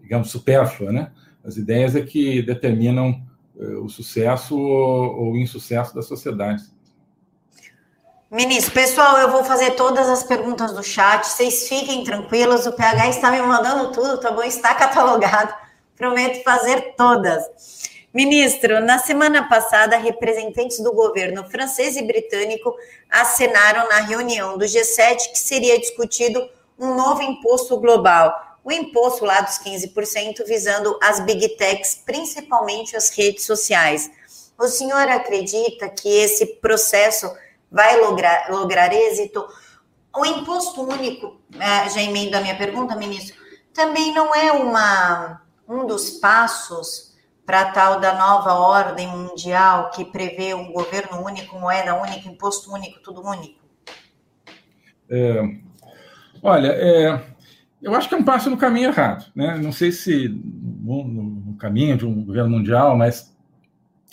digamos, supérflua, né? As ideias é que determinam o sucesso ou, ou o insucesso da sociedade. Ministro, pessoal, eu vou fazer todas as perguntas do chat. Vocês fiquem tranquilos, o PH está me mandando tudo, tá bom? Está catalogado. Prometo fazer todas. Ministro, na semana passada, representantes do governo francês e britânico acenaram na reunião do G7 que seria discutido um novo imposto global o imposto lá dos 15%, visando as big techs, principalmente as redes sociais. O senhor acredita que esse processo vai lograr, lograr êxito? O imposto único, é, já emendo a minha pergunta, ministro, também não é uma, um dos passos para tal da nova ordem mundial que prevê um governo único, moeda única, imposto único, tudo único? É, olha, é, eu acho que é um passo no caminho errado. Né? Não sei se no, no caminho de um governo mundial, mas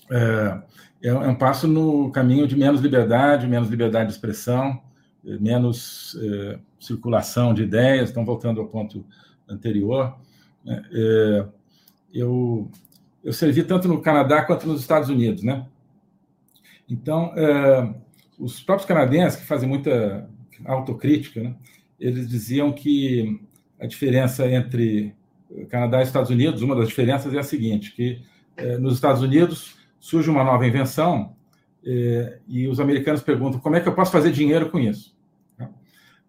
é, é, um passo no caminho de menos liberdade, menos liberdade de expressão, menos é, circulação de ideias. Então, voltando ao ponto anterior, né? é, eu, eu servi tanto no Canadá quanto nos Estados Unidos. Né? Então, é, os próprios canadenses, que fazem muita autocrítica, né? eles diziam que a diferença entre Canadá e Estados Unidos, uma das diferenças é a seguinte, que eh, nos Estados Unidos surge uma nova invenção eh, e os americanos perguntam como é que eu posso fazer dinheiro com isso.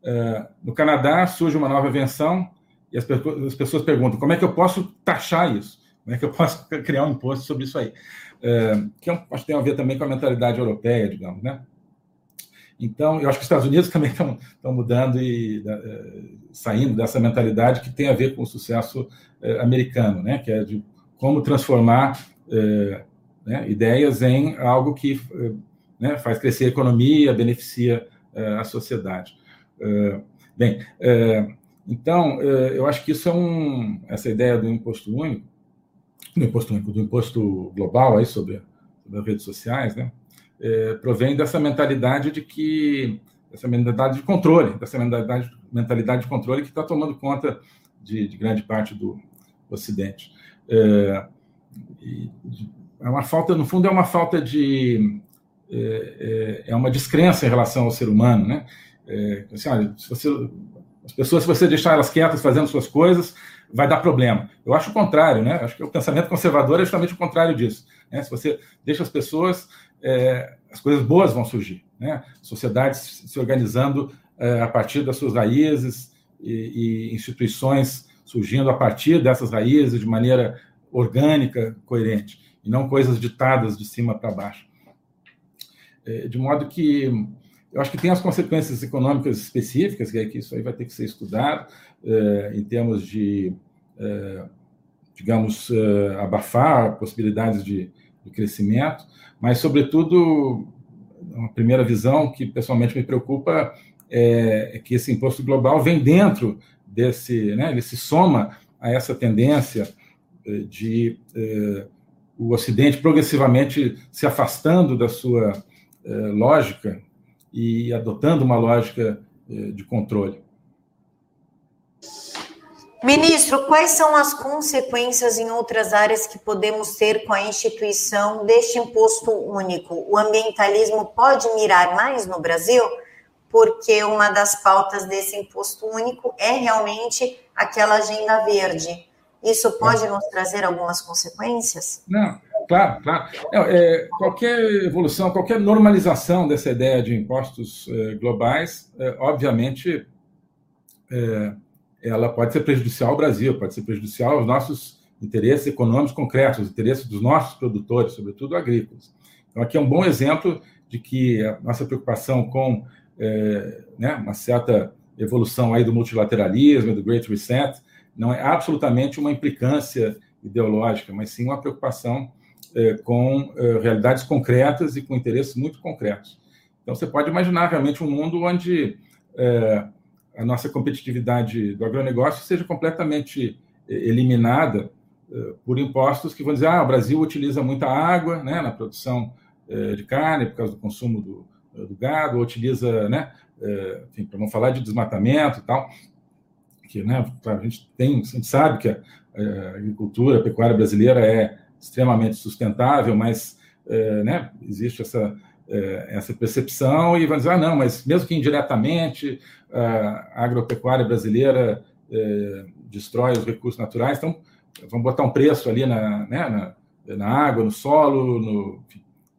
Eh, no Canadá surge uma nova invenção e as, as, pessoas perguntam como é que eu posso taxar isso, como é que eu posso criar um imposto sobre isso aí, que é um, acho que tem a ver também com a mentalidade europeia, digamos, né? Então, eu acho que os Estados Unidos também estão, estão mudando e saindo dessa mentalidade que tem a ver com o sucesso americano, né? que é de como transformar uh, né, ideias em algo que né, faz crescer a economia, beneficia a sociedade. bem, então, eu acho que isso é um. Essa ideia do imposto único, do imposto único, do imposto global aí sobre, sobre as redes sociais, né? provém dessa mentalidade de que essa mentalidade de controle, dessa mentalidade, mentalidade de controle que está tomando conta de, de, grande parte do Ocidente. É, é uma falta, no fundo, é uma falta de é, é, é uma descrença em relação ao ser humano, né? É, assim, olha, se você, as pessoas, se você deixar elas quietas fazendo suas coisas, vai dar problema. Eu acho o contrário, né? Acho que o pensamento conservador é justamente o contrário disso. Né? Se você deixa as pessoas, é, as coisas boas vão surgir, né? Sociedades se organizando é, a partir das suas raízes e, e instituições surgindo a partir dessas raízes de maneira orgânica, coerente, e não coisas ditadas de cima para baixo. É, de modo que eu acho que tem as consequências econômicas específicas, que, é que isso aí vai ter que ser estudado, é, em termos de, é, digamos, abafar possibilidades de, crescimento, mas, sobretudo, uma primeira visão que pessoalmente me preocupa é que esse imposto global vem dentro desse, né, ele se soma a essa tendência de o Ocidente progressivamente se afastando da sua lógica e adotando uma lógica eh, de controle. Ministro, quais são as consequências em outras áreas que podemos ter com a instituição deste imposto único? O ambientalismo pode mirar mais no Brasil? Porque uma das pautas desse imposto único é realmente aquela agenda verde. Isso pode é. nos trazer algumas consequências? Não, Claro, claro. É, qualquer evolução, qualquer normalização dessa ideia de impostos é, globais, é, obviamente, é, ela pode ser prejudicial ao Brasil, pode ser prejudicial aos nossos interesses econômicos concretos, os interesses dos nossos produtores, sobretudo agrícolas. Então, aqui é um bom exemplo de que a nossa preocupação com né, uma certa evolução aí do multilateralismo, do Great Reset, não é absolutamente uma implicância ideológica, mas sim uma preocupação é, com é, realidades concretas e com interesses muito concretos. Então, você pode imaginar realmente um mundo onde é, a nossa competitividade do agronegócio seja completamente eliminada por impostos que vão dizer ah, o Brasil utiliza muita água né, na produção de carne por causa do consumo do, do gado, utiliza, né, para não falar de desmatamento e tal, que né, a gente tem, a gente sabe que a, a agricultura, a pecuária brasileira é extremamente sustentável, mas é, né, existe essa, é, essa percepção e vão dizer, ah, não, mas mesmo que indiretamente a agropecuária brasileira é, destrói os recursos naturais, então vamos botar um preço ali na, né, na, na água, no solo, no,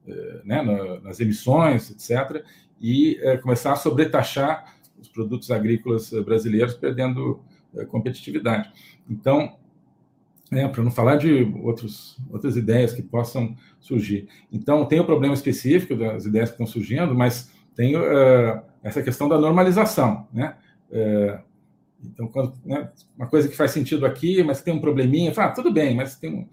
é, né, no, nas emissões, etc., e é, começar a sobretaxar os produtos agrícolas brasileiros, perdendo é, competitividade. Então, né, para não falar de outros, outras ideias que possam surgir. Então, tem o problema específico das ideias que estão surgindo, mas tem uh, essa questão da normalização. Né? Uh, então, quando, né, uma coisa que faz sentido aqui, mas tem um probleminha, fala, ah, tudo bem, mas tem um.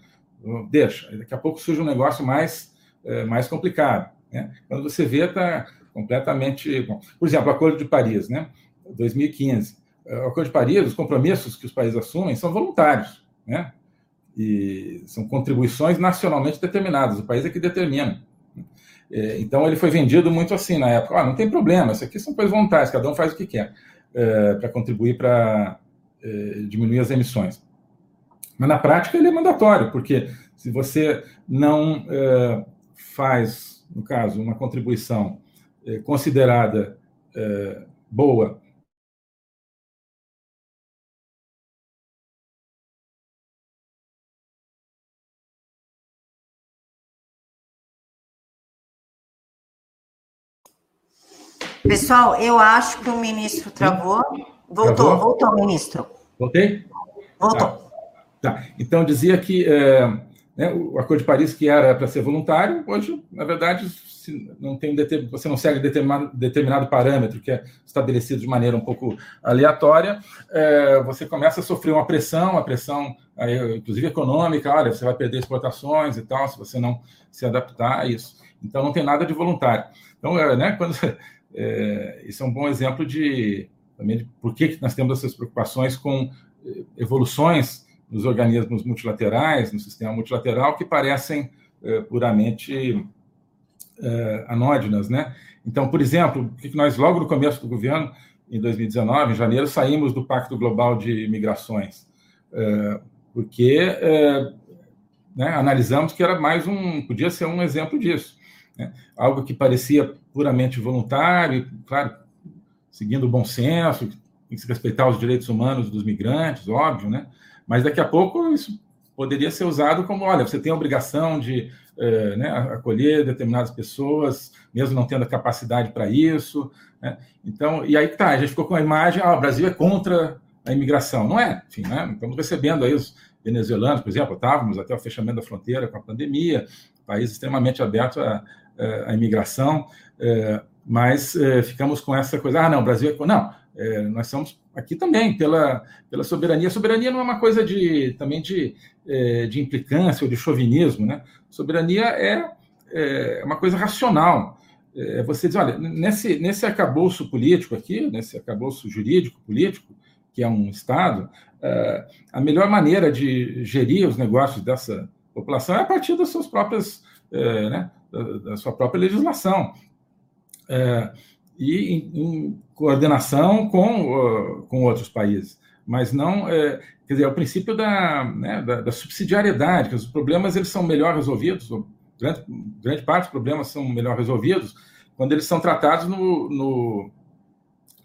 Deixa, daqui a pouco surge um negócio mais, uh, mais complicado. Né? Quando você vê, está completamente. Bom, por exemplo, o Acordo de Paris, né? 2015. O Acordo de Paris, os compromissos que os países assumem são voluntários. Né? e são contribuições nacionalmente determinadas, o país é que determina. É, então ele foi vendido muito assim na época. Ah, não tem problema, isso aqui são coisas voluntárias, cada um faz o que quer é, para contribuir para diminuir as emissões. Mas na prática ele é mandatório, porque se você não faz, no caso, uma contribuição considerada é, boa Pessoal, eu acho que o ministro travou. Voltou, travou? voltou, ministro. Voltei? Voltou. Tá. tá. Então, dizia que é, né, o Acordo de Paris, que era para ser voluntário, hoje, na verdade, não tem você não segue determinado, parâmetro que é estabelecido de maneira um pouco aleatória, é, você começa a sofrer uma pressão, uma pressão, inclusive econômica, olha, você vai perder exportações e tal, se você não se adaptar a isso. Então, não tem nada de voluntário. Então, é, né, quando é, isso é um bom exemplo de também de por que, que nós temos essas preocupações com é, evoluções nos organismos multilaterais, no sistema multilateral, que parecem é, puramente anódinas, né? Então, por exemplo, que nós logo no começo do governo, em 2019, em janeiro, saímos do Pacto Global de Migrações, porque né, analisamos que era mais um, podia ser um exemplo disso, né? algo que parecia puramente voluntário, claro, seguindo o bom senso, tem que se respeitar os direitos humanos dos migrantes, óbvio, né? Mas daqui a pouco isso poderia ser usado como, olha, você tem a obrigação de é, né, acolher determinadas pessoas, mesmo não tendo a capacidade para isso. Né? Então, e aí tá, a gente ficou com a imagem, ah, o Brasil é contra a imigração. Não é, enfim, né? Estamos recebendo aí os venezuelanos, por exemplo, estávamos até o fechamento da fronteira com a pandemia, país extremamente aberto à, à imigração, é, mas é, ficamos com essa coisa, ah, não, o Brasil é... Não, é, nós somos aqui também pela, pela soberania. Soberania não é uma coisa de também de, é, de implicância ou de chauvinismo, né? Soberania é, é uma coisa racional. É você diz, olha, nesse, nesse arcabouço político aqui, nesse arcabouço jurídico político, que é um Estado, é, a melhor maneira de gerir os negócios dessa população é a partir das suas próprias, é, né, da, da, sua própria legislação. É, e em, em coordenação com, uh, com outros países. Mas não, é, quer dizer, é o princípio da, né, da, da, subsidiariedade, que os problemas eles são melhor resolvidos, grande, grande parte dos problemas são melhor resolvidos quando eles são tratados no, no,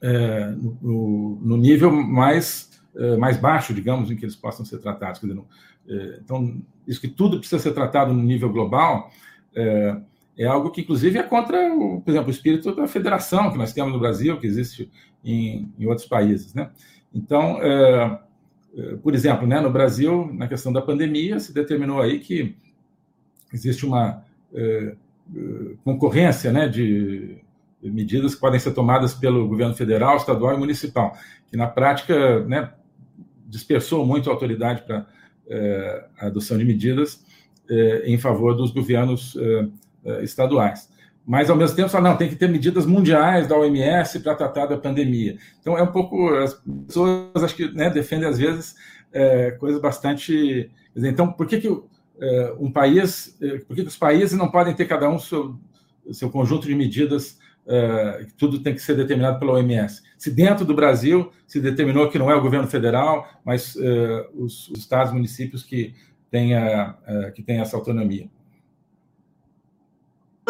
é, no, no, nível mais, é, mais baixo, digamos, em que eles possam ser tratados. Dizer, no, é, então, isso que tudo precisa ser tratado no nível global, é, é algo que, inclusive, é contra, o, por exemplo, o espírito da federação que nós temos no Brasil, que existe em, em outros países. Né? Então, é, é, por exemplo, né, no Brasil, na questão da pandemia, se determinou aí que existe uma é, é concorrência né, de medidas que podem ser tomadas pelo governo federal, estadual e municipal, que na prática né, dispersou muito a autoridade para é, a adoção de medidas em favor dos governos estaduais. Mas, ao mesmo tempo, fala, não, tem que ter medidas mundiais da OMS para tratar da pandemia. Então, é um pouco. As pessoas, acho que, né, defendem, às vezes, é, coisas bastante. Dizer, então, por que, que é, um país. É, por que, que os países não podem ter cada um seu, seu conjunto de medidas Uh, tudo tem que ser determinado pela OMS. Se dentro do Brasil se determinou que não é o governo federal, mas os, os, estados, municípios que têm, a, uh, que têm essa autonomia.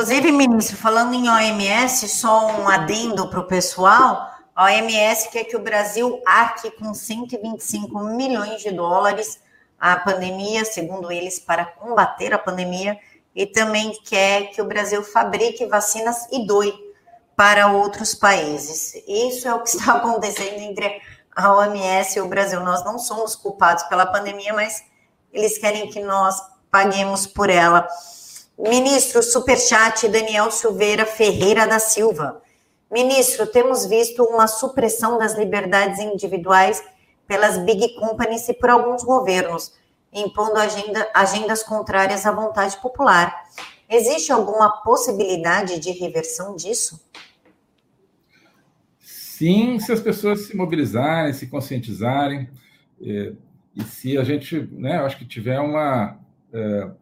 Inclusive, ministro, falando em OMS, só um adendo para o pessoal. A OMS quer que o Brasil arque com 125 milhões de dólares a pandemia, segundo eles, para combater a pandemia, e também quer que o Brasil fabrique vacinas e doe para outros países. Isso é o que está acontecendo entre a OMS e o Brasil. Nós não somos culpados pela pandemia, mas eles querem que nós paguemos por ela. Ministro, superchat Daniel Silveira Ferreira da Silva. Ministro, temos visto uma supressão das liberdades individuais pelas big companies e por alguns governos, impondo agenda, agendas contrárias à vontade popular. Existe alguma possibilidade de reversão disso? Sim, se as pessoas se mobilizarem, se conscientizarem, é, e se a gente, né, acho que tiver uma. É,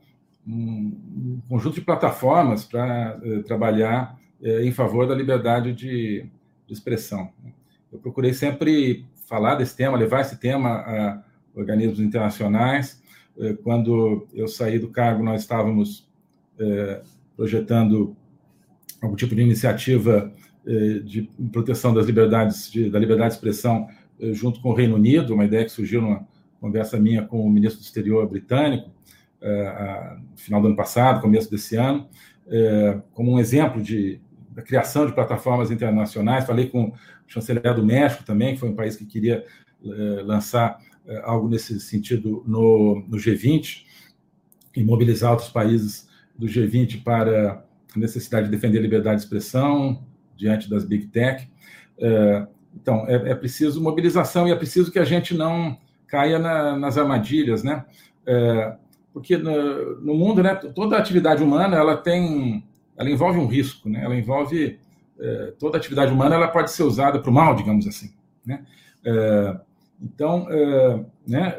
um, conjunto de plataformas para eh, trabalhar eh, em favor da liberdade de, de, expressão. Eu procurei sempre falar desse tema, levar esse tema a organismos internacionais. Eh, quando eu saí do cargo, nós estávamos projetando algum tipo de iniciativa de proteção das liberdades, de, da liberdade de expressão junto com o Reino Unido, uma ideia que surgiu numa conversa minha com o ministro do Exterior britânico, no final do ano passado, começo desse ano, é, como um exemplo de, da criação de plataformas internacionais. Falei com o chanceler do México também, que foi um país que queria é, lançar algo nesse sentido no, no G20 e mobilizar outros países do G20 para a necessidade de defender a liberdade de expressão diante das big tech. Então, é, é preciso mobilização e é preciso que a gente não caia na, nas armadilhas, né? Porque no, no, mundo, né, toda atividade humana ela tem, ela envolve um risco, né? Ela envolve é, toda atividade humana ela pode ser usada para o mal, digamos assim, né? É, então, é, né?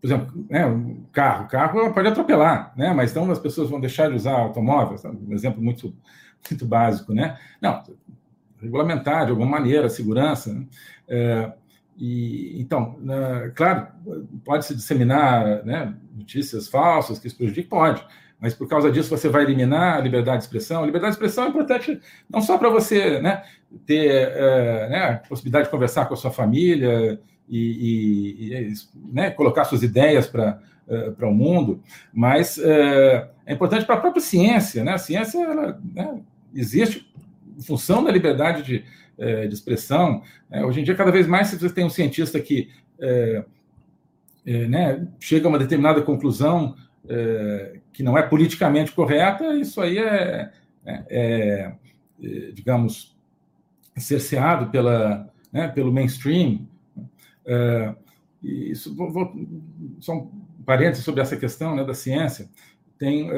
Por exemplo, né, carro, o carro pode atropelar, né? Mas então as pessoas vão deixar de usar automóveis, um exemplo muito, muito básico, né? Não, regulamentar de alguma maneira a segurança. Né? É, e, então, né, claro, pode se disseminar né, notícias falsas que isso prejudique, pode, mas por causa disso você vai eliminar a liberdade de expressão. A liberdade de expressão é importante não só para você né, ter é, né, a possibilidade de conversar com a sua família e, e, e né, colocar suas ideias para é, para o mundo, mas é, é importante para a própria ciência. Né? A ciência ela, né, existe em função da liberdade de, é, de expressão. É, hoje em dia, cada vez mais, se você tem um cientista que é, é né, chega a uma determinada conclusão é, que não é politicamente correta, isso aí é, digamos, cerceado pela, né, pelo mainstream. isso, vou, vou, só um parênteses sobre essa questão né, da ciência. Tem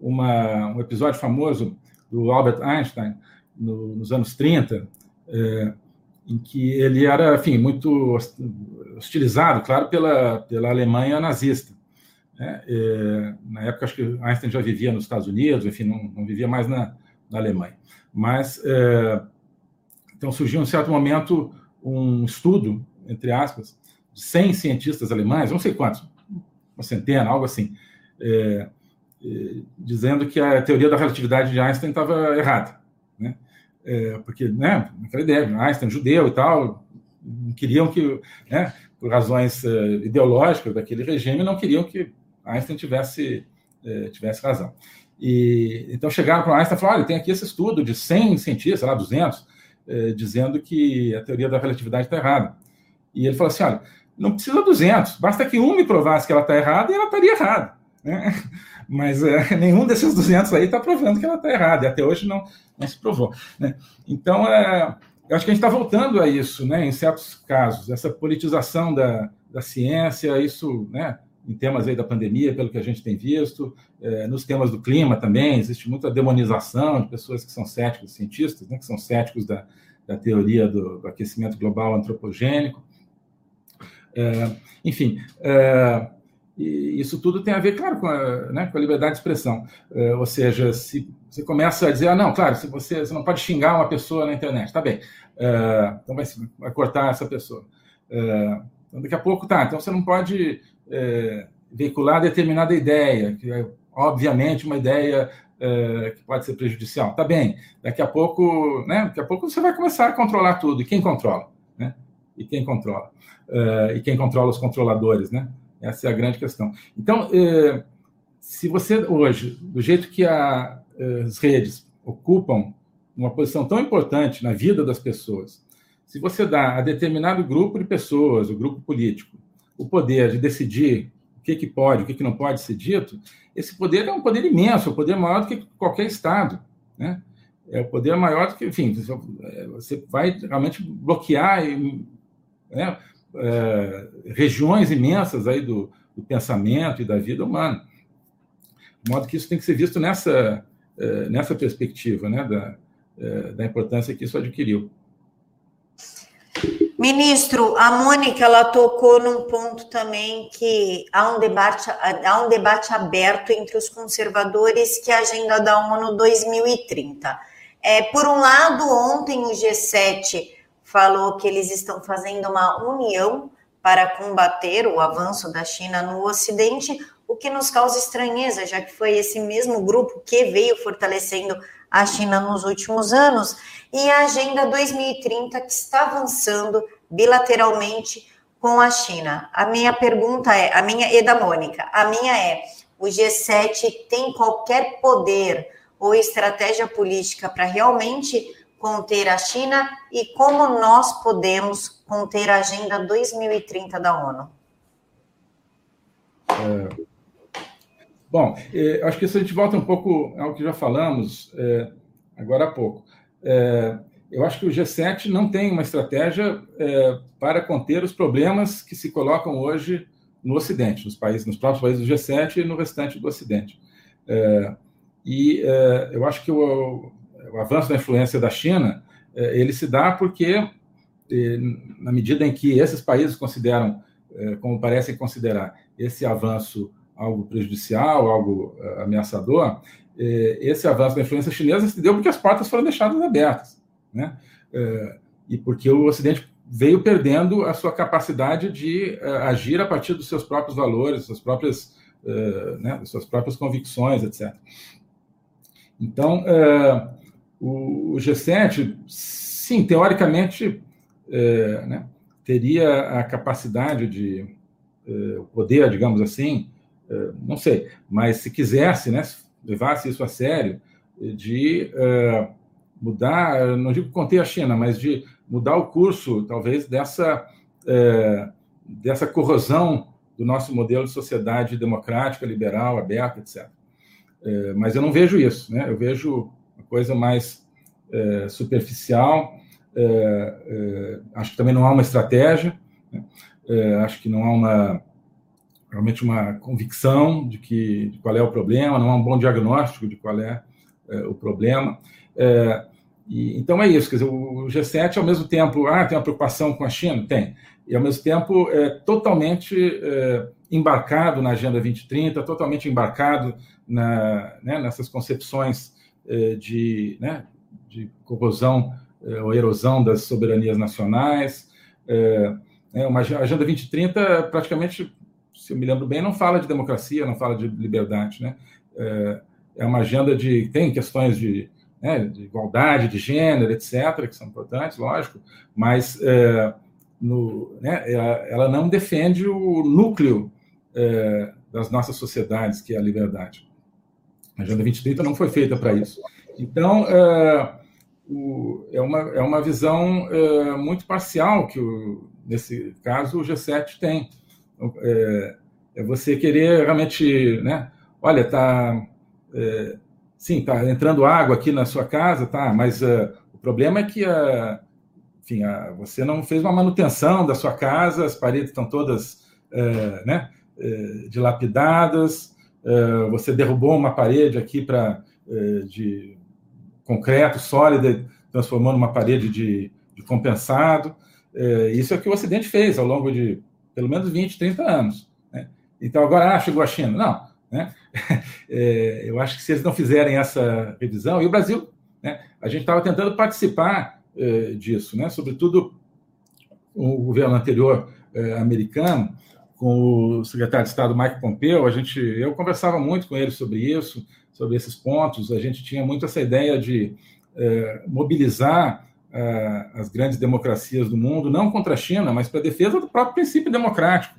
uma, um episódio famoso do Albert Einstein, no, nos anos 30, é, em que ele era, enfim, muito hostilizado, claro, pela, pela Alemanha nazista. Né? É, na época, acho que Einstein já vivia nos Estados Unidos, enfim, não, não vivia mais na, na Alemanha. Mas, é, então, surgiu, em certo momento, um estudo, entre aspas, de 100 cientistas alemães, não sei quantos, uma centena, algo assim, é, é, dizendo que a teoria da relatividade de Einstein estava errada. Né? É, porque, né, aquela ideia, Einstein judeu e tal, queriam que, né, por razões uh, ideológicas daquele regime, não queriam que Einstein tivesse, uh, tivesse razão. E, então chegaram para Einstein e falaram, olha, tem aqui esse estudo de 100 cientistas, lá 200, uh, dizendo que a teoria da relatividade está errada. E ele falou assim, olha, não precisa 200, basta que um me provasse que ela está errada e ela estaria errada. Né? Mas é, nenhum desses 200 aí está provando que ela está errada, e até hoje não, não se provou. Né? Então, é, eu acho que a gente está voltando a isso, né, em certos casos, essa politização da, da ciência, isso, né, em temas aí da pandemia, pelo que a gente tem visto, é, nos temas do clima também, existe muita demonização de pessoas que são céticos, cientistas, né, que são céticos da, da teoria do, do aquecimento global antropogênico. É, enfim, é, e isso tudo tem a ver, claro, com a, né, com a liberdade de expressão. É, ou seja, se você começa a dizer, ah, não, claro, se você, você não pode xingar uma pessoa na internet, tá bem, é, então vai, vai, cortar essa pessoa. É, então, daqui a pouco, tá, então você não pode veicular determinada ideia, que é, obviamente, uma ideia que pode ser prejudicial. Tá bem, daqui a pouco, né, daqui a pouco você vai começar a controlar tudo. E quem controla? Né? E quem controla? E quem controla os controladores, né? Essa é a grande questão. Então, eh, se você hoje, do jeito que a, eh, as redes ocupam uma posição tão importante na vida das pessoas, se você dá a determinado grupo de pessoas, o grupo político, o poder de decidir o que, que pode, o que, que não pode ser dito, esse poder é um poder imenso, é um poder maior do que qualquer Estado. Né? É o poder maior do que, enfim, você vai realmente bloquear né, é, regiões imensas aí do, do, pensamento e da vida humana. De modo que isso tem que ser visto nessa, é, nessa perspectiva, né, da, é, da importância que isso adquiriu. Ministro, a Mônica ela tocou num ponto também que há um debate, há um debate aberto entre os conservadores que é a agenda da ONU 2030. É, por um lado, ontem o G7 falou que eles estão fazendo uma união para combater o avanço da China no Ocidente, o que nos causa estranheza, já que foi esse mesmo grupo que veio fortalecendo a China nos últimos anos, e a Agenda 2030 que está avançando bilateralmente com a China. A minha pergunta é, a minha e da Mônica, a minha é: o G7 tem qualquer poder ou estratégia política para realmente conter a China e como nós podemos conter a Agenda 2030 da ONU? É, bom, é, acho que isso a gente volta um pouco ao que já falamos é, agora há pouco. É, eu acho que o G7 não tem uma estratégia para conter os problemas que se colocam hoje no Ocidente, nos países, nos próprios países do G7 e no restante do Ocidente. E eu acho que o, o avanço da influência da China, é, ele se dá porque, é, na medida em que esses países consideram como parecem considerar esse avanço algo prejudicial, algo ameaçador, esse avanço da influência chinesa se deu porque as portas foram deixadas abertas, né? E porque o Ocidente veio perdendo a sua capacidade de agir a partir dos seus próprios valores, suas próprias, né, suas próprias convicções, etc. Então, o G7, sim, teoricamente, né, teria a capacidade de, o poder, digamos assim, não sei, mas se quisesse, né, levasse isso a sério, de uh, mudar, não digo conter a China, mas de mudar o curso, talvez, dessa, uh, dessa corrosão do nosso modelo de sociedade democrática, liberal, aberta, etc. Uh, mas eu não vejo isso, né? eu vejo coisa mais superficial, acho que também não há uma estratégia, né? acho que não há uma realmente uma convicção de que de qual é o problema, não há um bom diagnóstico de qual é, é o problema. É, e, então é isso, quer dizer, o G7 ao mesmo tempo, ah, tem uma preocupação com a China? Tem. E ao mesmo tempo é totalmente é, embarcado na Agenda 2030, totalmente embarcado na, né, nessas concepções é, de, né, de corrosão é, ou erosão das soberanias nacionais. É, é uma Agenda 2030 praticamente se eu me lembro bem, não fala de democracia, não fala de liberdade, né? É uma agenda de tem questões de, né, de, igualdade de gênero, etc., que são importantes, lógico, mas é, no, né, ela não defende o núcleo é, das nossas sociedades, que é a liberdade. A Agenda 2030 não foi feita para isso. Então, é, o, é, uma, é uma visão é, muito parcial que, o, nesse caso, o G7 tem. É, é você querer realmente, né? Olha, tá, é, sim, tá entrando água aqui na sua casa, tá? Mas uh, o problema é que, enfim, você não fez uma manutenção da sua casa, as paredes estão todas, uh, né? dilapidadas. Você derrubou uma parede aqui para de concreto sólida, transformando uma parede de, de compensado. isso é o que o Ocidente fez ao longo de pelo menos 20, 30 anos. Então, agora, ah, chegou a China. Não. Né? É, eu acho que se eles não fizerem essa revisão, e o Brasil, né, a gente estava tentando participar disso, né? sobretudo o governo anterior americano, com o secretário de Estado Mike Pompeo, a gente, eu conversava muito com ele sobre isso, sobre esses pontos. A gente tinha muito essa ideia de é, mobilizar é, as grandes democracias do mundo, não contra a China, mas para a defesa do próprio princípio democrático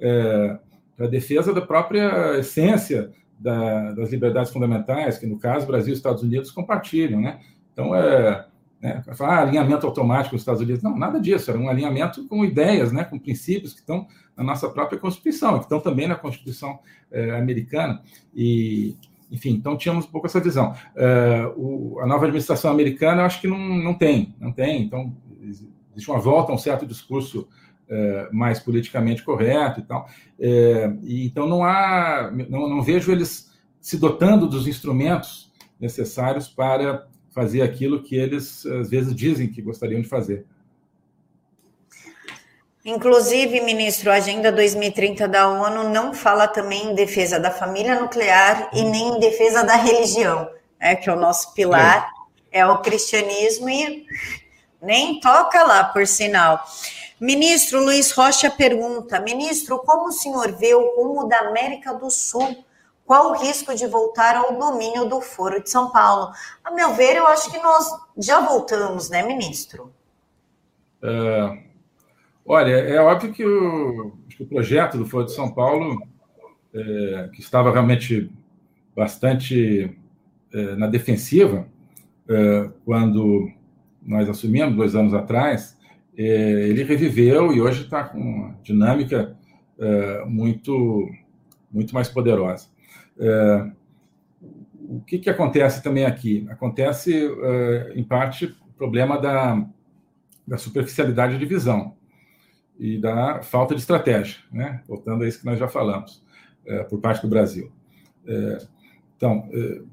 é, a defesa da própria essência da, das liberdades fundamentais, que no caso Brasil e Estados Unidos compartilham, né? Então, é, né, falar ah, alinhamento automático com os Estados Unidos, não, nada disso, era um alinhamento com ideias, né, com princípios que estão na nossa própria Constituição, que estão também na Constituição é, americana, e, enfim, então tínhamos um pouco essa visão. É, o, a nova administração americana, eu acho que não, não tem, não tem, então existe uma volta a um certo discurso é, mais politicamente correto e tal. É, e, então não há, não, não vejo eles se dotando dos instrumentos necessários para fazer aquilo que eles às vezes dizem que gostariam de fazer. Inclusive, ministro, a Agenda 2030 da ONU não fala também em defesa da família nuclear e nem em defesa da religião, é que é o nosso pilar é, é o cristianismo e nem toca lá, por sinal. Ministro Luiz Rocha pergunta: Ministro, como o senhor vê o rumo da América do Sul? Qual o risco de voltar ao domínio do Foro de São Paulo? A meu ver, eu acho que nós já voltamos, né, ministro? É, olha, é óbvio que o, que o, projeto do Foro de São Paulo, é, que estava realmente bastante é, na defensiva, é, quando nós assumimos dois anos atrás, é, ele reviveu e hoje está com uma dinâmica é, muito, muito mais poderosa. É, o que, que acontece também aqui? Acontece, em parte, o problema da, da superficialidade de visão e da falta de estratégia, né? voltando a isso que nós já falamos, por parte do Brasil. então,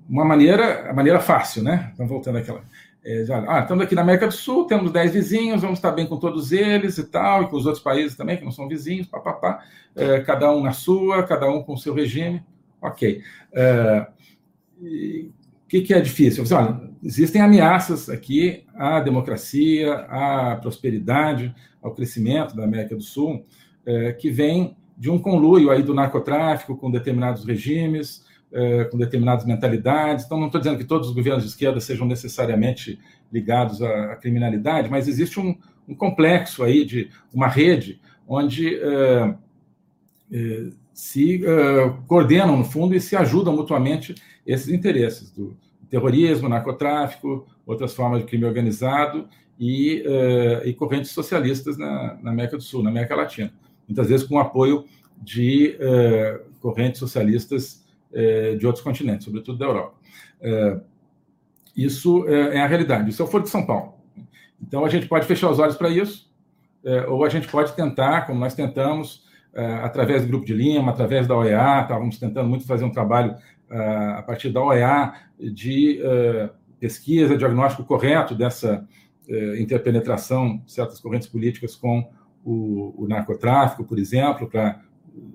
uma maneira, a maneira fácil, né? Então, voltando àquela É, já, ah, estamos aqui na América do Sul, temos 10 vizinhos, vamos estar bem com todos eles e tal, e com os outros países também, que não são vizinhos, papapá, é, cada um na sua, cada um com o seu regime. Ok. É, o que, que, é difícil? Olha, existem ameaças aqui à democracia, à prosperidade, ao crescimento da América do Sul, é, que vem de um conluio aí do narcotráfico com determinados regimes, é, com determinadas mentalidades. Então, não estou dizendo que todos os governos de esquerda sejam necessariamente ligados à, à criminalidade, mas existe um, um, complexo aí de uma rede onde é, se coordenam, no fundo, e se ajudam mutuamente esses interesses do terrorismo, narcotráfico, outras formas de crime organizado e, é, e correntes socialistas na, na América do Sul, na América Latina muitas vezes com apoio de eh, correntes socialistas eh, de outros continentes, sobretudo da Europa. Isso é a realidade. Isso é o Foro de São Paulo. Então, a gente pode fechar os olhos para isso, ou a gente pode tentar, como nós tentamos, através do Grupo de Lima, através da OEA, estávamos tentando muito fazer um trabalho a partir da OEA de pesquisa, diagnóstico correto dessa interpenetração de certas correntes políticas com o, o narcotráfico, por exemplo, para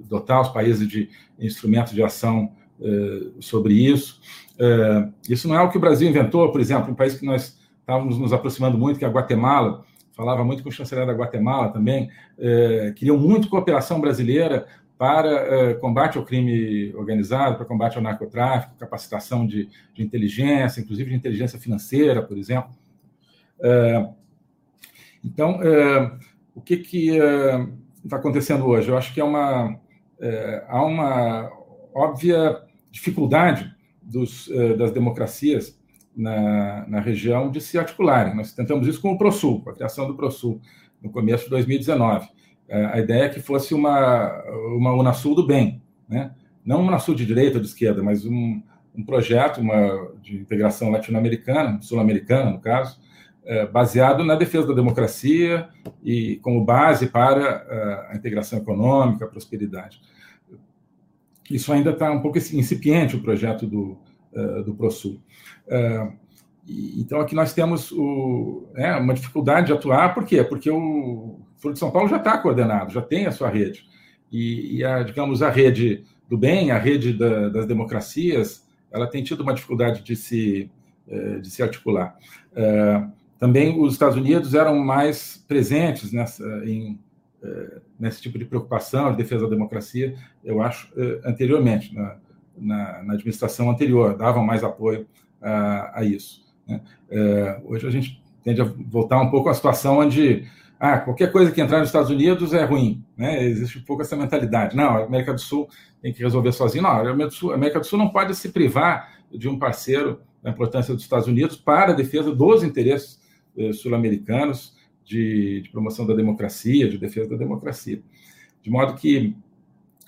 dotar os países de instrumentos de ação sobre isso. Isso não é o que o Brasil inventou, por exemplo, um país que nós estávamos nos aproximando muito, que é a Guatemala, falava muito com o chanceler da Guatemala também, eh, queriam muito cooperação brasileira para eh, combate ao crime organizado, para combate ao narcotráfico, capacitação de, de inteligência, inclusive de inteligência financeira, por exemplo. Eh, então, eh, o que está uh, acontecendo hoje? Eu acho que é uma, há uma óbvia dificuldade dos, uh, das democracias na, na, região de se articularem. Nós tentamos isso com o ProSul, com a criação do ProSul, no começo de 2019. Uh, a ideia é que fosse uma, uma Unasul do bem, né? não uma Unasul de direita ou de esquerda, mas um, um projeto uma, de integração latino-americana, sul-americana, no caso, é, baseado na defesa da democracia e como base para é, a integração econômica, a prosperidade. Isso ainda está um pouco incipiente, o projeto do, é, do ProSul. Então, aqui nós temos o, é, uma dificuldade de atuar, por quê? Porque o Foro de São Paulo já está coordenado, já tem a sua rede. E, e a, digamos, a rede do bem, a rede da, das democracias, ela tem tido uma dificuldade de se, de se articular. Também os Estados Unidos eram mais presentes nessa, em, eh, nesse tipo de preocupação, de defesa da democracia, eu acho, eh, anteriormente, na, na, na administração anterior, davam mais apoio a, a isso. Né? Eh, hoje a gente tende a voltar um pouco à situação onde ah, qualquer coisa que entrar nos Estados Unidos é ruim. Né? Existe um pouco essa mentalidade. Não, a América do Sul tem que resolver sozinho. Não, a América do Sul, América do Sul não pode se privar de um parceiro da importância dos Estados Unidos para a defesa dos interesses eh, sul-americanos de, de, promoção da democracia, de defesa da democracia. De modo que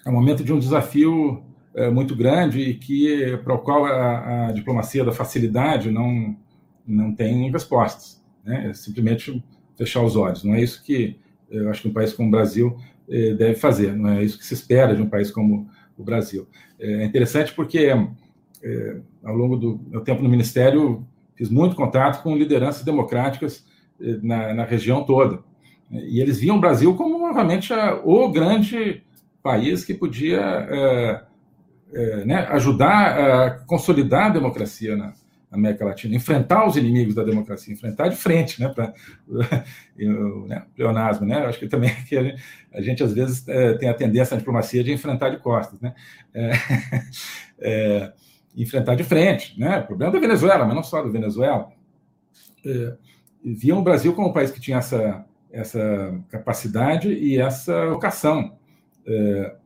é um momento de um desafio é, muito grande e que para o qual a, a, diplomacia da facilidade não, não tem respostas. Né? É simplesmente fechar os olhos. Não é isso que eu acho que um país como o Brasil eh, deve fazer, não é isso que se espera de um país como o Brasil. É interessante porque, ao longo do meu tempo no Ministério, fiz muito contato com lideranças democráticas eh, na, na região toda. E eles viam o Brasil como realmente o grande país que podia é, é, né, ajudar a consolidar a democracia na, América Latina, enfrentar os inimigos da democracia, enfrentar de frente, né, para né, pleonasmo, né, acho que também que a, gente, a gente às vezes é, tem a tendência na diplomacia de enfrentar de costas, né, é, é, enfrentar de frente. Né? Problema da Venezuela, mas não só da Venezuela. É, viam o Brasil como um país que tinha essa, essa capacidade e essa vocação. É,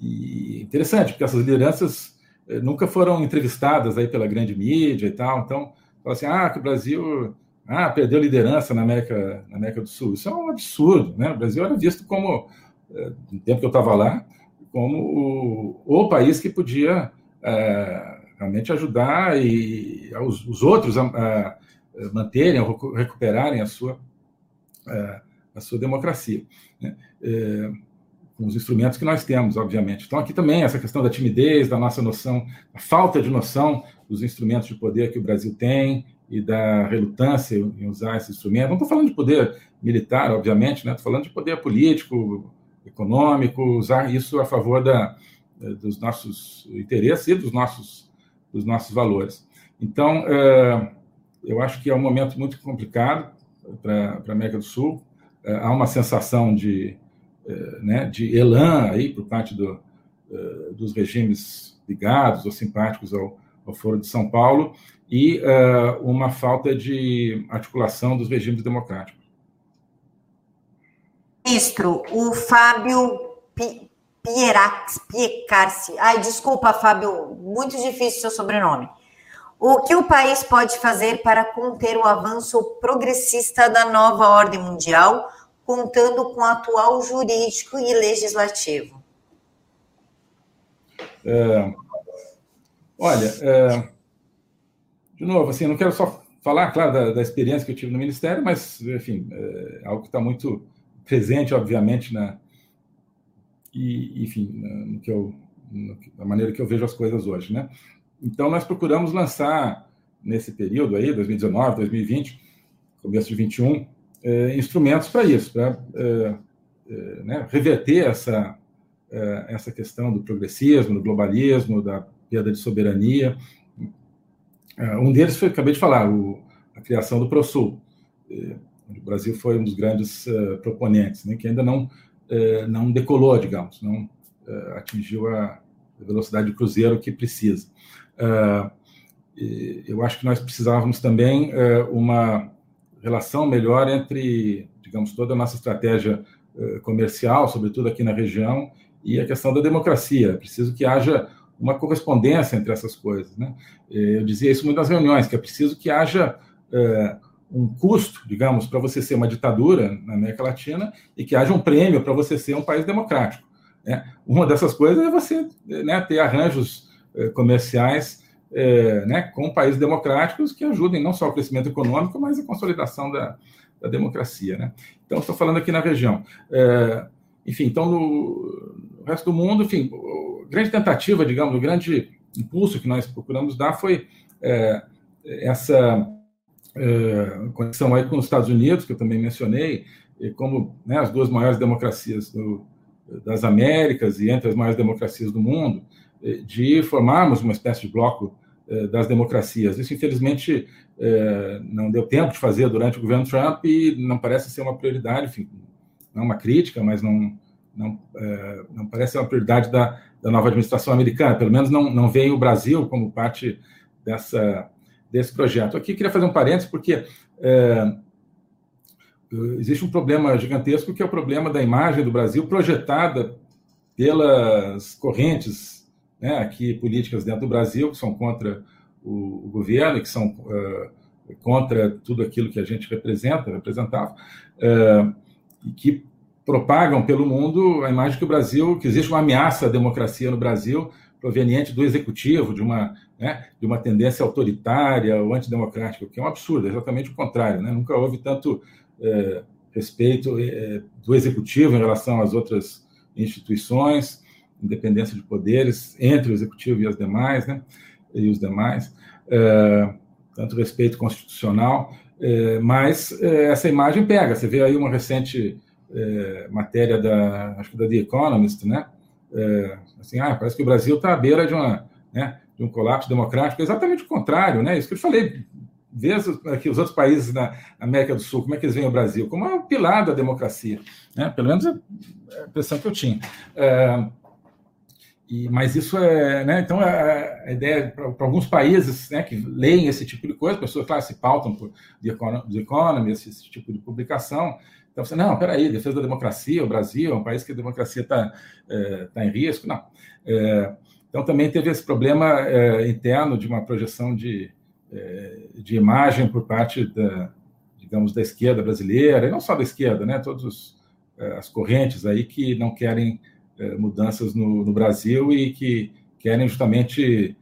e interessante, porque essas lideranças é, nunca foram entrevistadas aí pela grande mídia e tal. Então, fala assim, ah, que o Brasil ah, perdeu liderança na América, na América do Sul. Isso é um absurdo, né? O Brasil era visto como, é, no tempo que eu estava lá, como o, o, país que podia é, realmente ajudar e os, os outros a, a, manterem recuperarem a sua, a, a sua democracia. Né? É, com os instrumentos que nós temos, obviamente. Então, aqui também essa questão da timidez, da nossa noção, a falta de noção dos instrumentos de poder que o Brasil tem e da relutância em usar esse instrumento. Não estou falando de poder militar, obviamente, né? estou falando de poder político, econômico, usar isso a favor da, dos nossos interesses e dos nossos, dos nossos valores. Então, eu acho que é um momento muito complicado para a América do Sul. Há uma sensação de, né, de elan aí por parte do, dos regimes ligados ou simpáticos ao, ao Foro de São Paulo, e uh, uma falta de articulação dos regimes democráticos. Ministro, o Fábio Piecarci. Ai, desculpa, Fábio, muito difícil seu sobrenome. O que o país pode fazer para conter o avanço progressista da nova ordem mundial, contando com o atual jurídico e legislativo? É, olha, é, de novo, assim, não quero só falar, claro, da, da, experiência que eu tive no Ministério, mas, enfim, é algo que está muito presente, obviamente, na, e, enfim, no que eu, no, na maneira que eu vejo as coisas hoje, né? Então, nós procuramos lançar, nesse período aí, 2019, 2020, começo de 21, é, instrumentos para isso, para é, é, né, reverter essa, essa questão do progressismo, do globalismo, da perda de soberania, um deles foi, acabei de falar, o, a criação do ProSul. O Brasil foi um dos grandes proponentes, né, que ainda não, não decolou, digamos, não atingiu a velocidade de cruzeiro que precisa. eu acho que nós precisávamos também uma relação melhor entre, digamos, toda a nossa estratégia comercial, sobretudo aqui na região, e a questão da democracia. É preciso que haja uma correspondência entre essas coisas. Né? É, eu dizia isso muito nas reuniões, que é preciso que haja é, um custo, digamos, para você ser uma ditadura na América Latina e que haja um prêmio para você ser um país democrático. Né? Uma dessas coisas é você né, ter arranjos comerciais é, né, com países democráticos que ajudem não só o crescimento econômico, mas a consolidação da, da democracia. Né? Então, estou falando aqui na região. É, enfim, então, no, resto do mundo, enfim, grande tentativa, digamos, o grande impulso que nós procuramos dar foi é, essa é, conexão aí com os Estados Unidos, que eu também mencionei, como né, as duas maiores democracias do, das Américas e entre as maiores democracias do mundo, de formarmos uma espécie de bloco das democracias. Isso, infelizmente, é, não deu tempo de fazer durante o governo Trump e não parece ser uma prioridade, enfim, não uma crítica, mas não, não, é, não parece ser uma prioridade da, da nova administração americana, pelo menos não, não veio o Brasil como parte dessa, desse projeto. Aqui queria fazer um parênteses, porque é, existe um problema gigantesco, que é o problema da imagem do Brasil projetada pelas correntes né, aqui políticas dentro do Brasil, que são contra o, o governo, que são uh, contra tudo aquilo que a gente representa, representava, uh, e que propagam pelo mundo a imagem que o Brasil, que existe uma ameaça à democracia no Brasil, proveniente do executivo, de uma, né, de uma tendência autoritária ou antidemocrática, o que é um absurdo, é exatamente o contrário. Né? Nunca houve tanto é, respeito é, do executivo em relação às outras instituições, independência de poderes entre o executivo e as demais, né, e os demais, é, tanto respeito constitucional, é, mas é, essa imagem pega. Você vê aí uma recente é, matéria da, acho que da The Economist, né? É, assim, ah, parece que o Brasil está à beira de, uma, né, de um colapso democrático. É exatamente o contrário, né? Isso que eu falei. Veja aqui os outros países na América do Sul, como é que eles veem o Brasil? Como é um pilar da democracia. Né? Pelo menos a impressão que eu tinha. E, mas isso é, né, então a, a ideia para alguns países né, que leem esse tipo de coisa, pessoas, claro, se pautam por The Economy, esse, esse tipo de publicação, então, você, não, peraí, defesa da democracia, o Brasil é um país que a democracia está é, tá em risco. Não. É, então, também teve esse problema é, interno de uma projeção de, é, de imagem por parte da, digamos, da esquerda brasileira, e não só da esquerda, né, todas é, as correntes aí que não querem é, mudanças no, no, Brasil e que querem justamente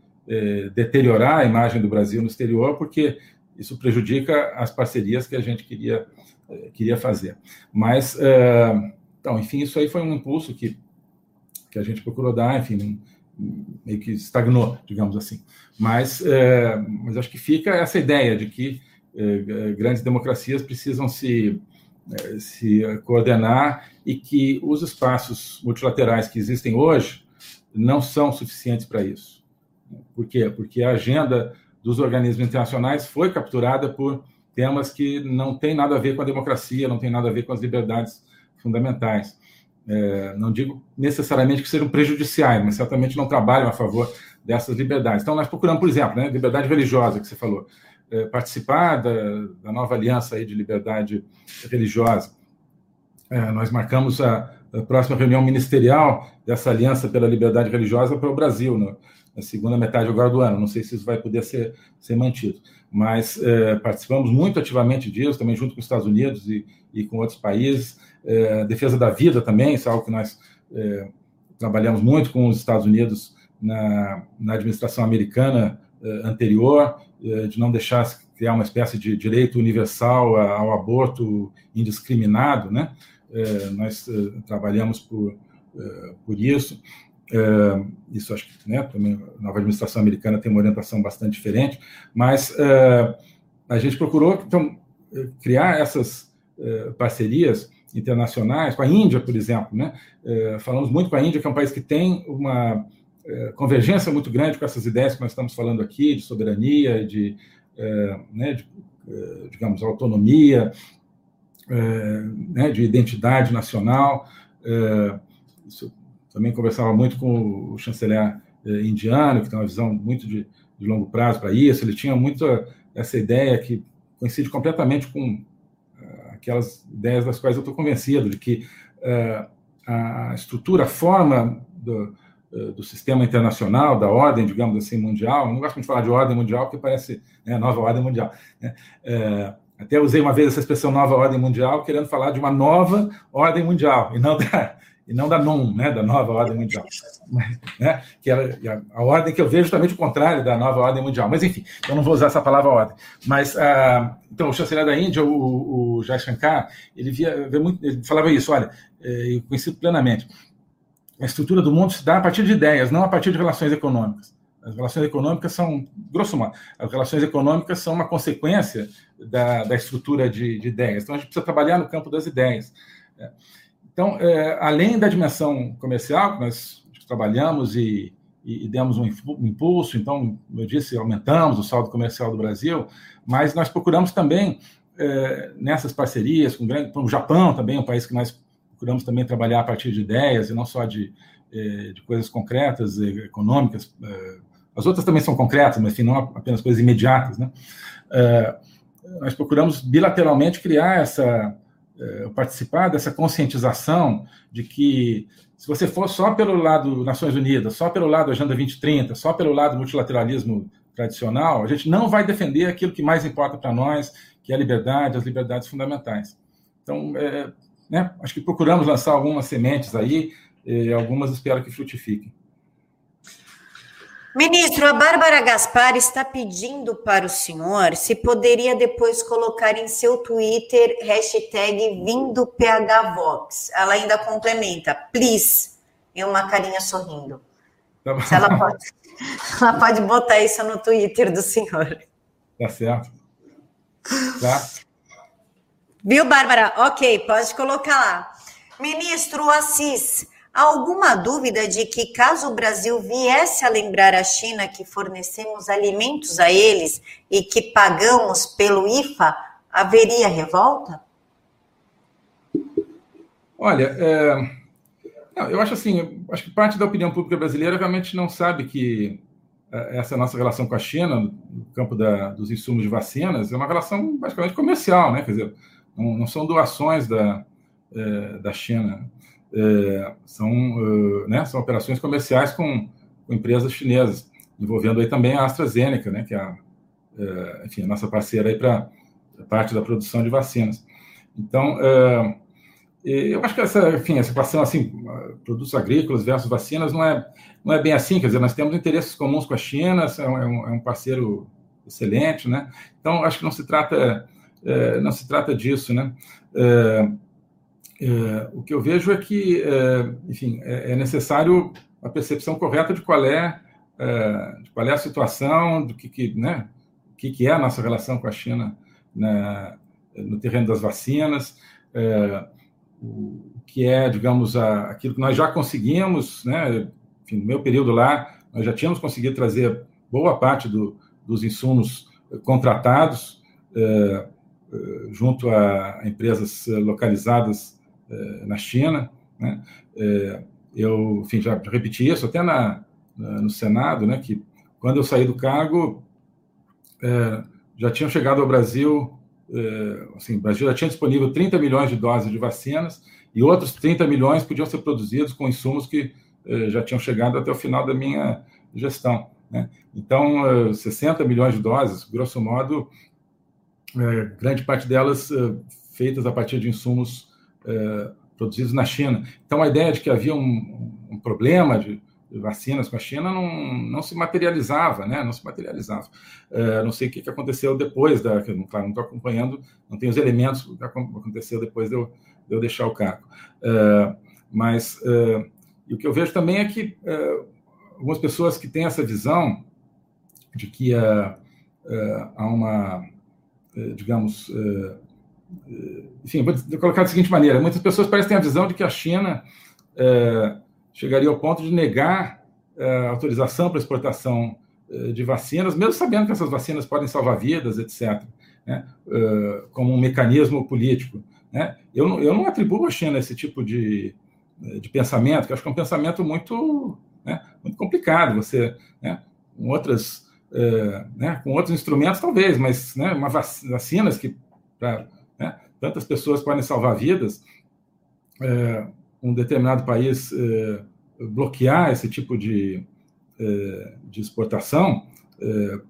deteriorar a imagem do Brasil no exterior, porque isso prejudica as parcerias que a gente queria queria fazer. Mas, então, enfim, isso aí foi um impulso que, que a gente procurou dar, enfim, meio que estagnou, digamos assim. Mas, mas acho que fica essa ideia de que grandes democracias precisam se, se coordenar e que os espaços multilaterais que existem hoje não são suficientes para isso. Por quê? Porque a agenda dos organismos internacionais foi capturada por temas que não têm nada a ver com a democracia, não tem nada a ver com as liberdades fundamentais. É, não digo necessariamente que sejam prejudiciais, mas certamente não trabalham a favor dessas liberdades. Então, nós procuramos, por exemplo, né, liberdade religiosa, que você falou, participar da, da, nova aliança aí de liberdade religiosa. É, nós marcamos a, a, próxima reunião ministerial dessa aliança pela liberdade religiosa para o Brasil, no, na segunda metade agora do ano. Não sei se isso vai poder ser, ser mantido, mas é, participamos muito ativamente disso, também junto com os Estados Unidos e, e com outros países. É, defesa da vida também, isso é algo que nós é, trabalhamos muito com os Estados Unidos na, na administração americana anterior, é, de não deixar criar uma espécie de direito universal ao aborto indiscriminado, né? É, nós trabalhamos por, por isso. Isso acho que né, a nova administração americana tem uma orientação bastante diferente, mas a gente procurou então criar essas parcerias internacionais com a Índia, por exemplo, né? falamos muito com a Índia, que é um país que tem uma convergência muito grande com essas ideias que nós estamos falando aqui de soberania, de, né, de digamos autonomia, né, de identidade nacional. Isso também conversava muito com o chanceler indiano, que tem uma visão muito de, de longo prazo para isso. Ele tinha muito essa ideia que coincide completamente com aquelas ideias das quais eu estou convencido, de que a estrutura, a forma do, do sistema internacional, da ordem, digamos assim, mundial, eu não gosto muito de falar de ordem mundial, porque parece né, nova ordem mundial. Né? até usei uma vez essa expressão nova ordem mundial, querendo falar de uma nova ordem mundial, e não da, e não da NOM, né, da nova ordem mundial, né, que era a, ordem que eu vejo justamente o contrário da nova ordem mundial. Mas enfim, eu não vou usar essa palavra ordem. Mas ah, então o chanceler da Índia, o, o Jai Shankar, ele via, via muito, ele falava isso, olha, é, eu conheci plenamente. A estrutura do mundo se dá a partir de ideias, não a partir de relações econômicas. As relações econômicas são, grosso modo, as relações econômicas são uma consequência da, da estrutura de, de ideias. Então a gente precisa trabalhar no campo das ideias. É. Então, é, além da dimensão comercial, nós trabalhamos e, e, e demos um, impulso, então, como eu disse, aumentamos o saldo comercial do Brasil, mas nós procuramos também, é, nessas parcerias com, com o Japão também, um país que nós procuramos também trabalhar a partir de ideias e não só de, é, de coisas concretas, econômicas. É, as outras também são concretas, mas enfim, não apenas coisas imediatas. Né? Nós procuramos bilateralmente criar essa eh, participar dessa conscientização de que se você for só pelo lado Nações Unidas, só pelo lado Agenda 2030, só pelo lado multilateralismo tradicional, a gente não vai defender aquilo que mais importa para nós, que é a liberdade, as liberdades fundamentais. Então, é, né, acho que procuramos lançar algumas sementes aí, e algumas espero que frutifiquem. Ministro, a Bárbara Gaspar está pedindo para o senhor se poderia depois colocar em seu Twitter hashtag vindo PHVox. Ela ainda complementa, please, e uma carinha sorrindo. Tá se ela pode, ela pode botar isso no Twitter do senhor. Tá certo. Tá. Viu, Bárbara? Ok, pode colocar lá. Ministro Assis, alguma dúvida de que, caso o Brasil viesse a lembrar a China que fornecemos alimentos a eles e que pagamos pelo IFA, haveria revolta? Olha, é... não, eu acho assim, acho que parte da opinião pública brasileira realmente não sabe que é, essa nossa relação com a China, no campo da, dos insumos de vacinas, é uma relação basicamente comercial, né? Quer dizer, não, não são doações da, é, da China é, são, uh, né, são operações comerciais com, com, empresas chinesas, envolvendo aí também a AstraZeneca, né, que é a, é, enfim, a nossa parceira aí para parte da produção de vacinas. Então, é, eu acho que essa, enfim, essa equação assim, produtos agrícolas versus vacinas não é, não é bem assim, quer dizer, nós temos interesses comuns com a China, é um, é um parceiro excelente, né? Então, acho que não se trata, é, não se trata disso, né? É, é, o que eu vejo é que, enfim, é, necessário a percepção correta de qual é, de qual é a situação, do que, que, né, que, que é a nossa relação com a China na, no terreno das vacinas, o que é, digamos, a, aquilo que nós já conseguimos, né? Enfim, no meu período lá, nós já tínhamos conseguido trazer boa parte do, dos insumos contratados é junto a empresas localizadas é, na China, né? Eu, enfim, já repeti isso até na, no Senado, né? Que quando eu saí do cargo, já tinham chegado ao Brasil, assim, o Brasil já tinha disponível 30 milhões de doses de vacinas e outros 30 milhões podiam ser produzidos com insumos que já tinham chegado até o final da minha gestão. Né? Então, 60 milhões de doses, grosso modo, grande parte delas feitas a partir de insumos produzidos na China. Então, a ideia de que havia um, um problema de vacinas com a China não, não se materializava, né? Não se materializava. Uh, não sei o que, que aconteceu depois da. Claro, não estou acompanhando, não tenho os elementos do que aconteceu depois de eu, de eu deixar o cargo. Uh, mas e o que eu vejo também é que algumas pessoas que têm essa visão de que há uma, digamos, enfim, vou colocar da seguinte maneira: muitas pessoas parecem ter a visão de que a China chegaria ao ponto de negar autorização para exportação de vacinas, mesmo sabendo que essas vacinas podem salvar vidas, etc., né, como um mecanismo político. Né? Eu, não, eu não atribuo à China esse tipo de, de pensamento, que acho que é um pensamento muito, né, muito complicado. Você, né, com outras, né, com outros instrumentos talvez, mas né, uma vac vacinas que né, tantas pessoas podem salvar vidas um determinado país eh, bloquear esse tipo de, de exportação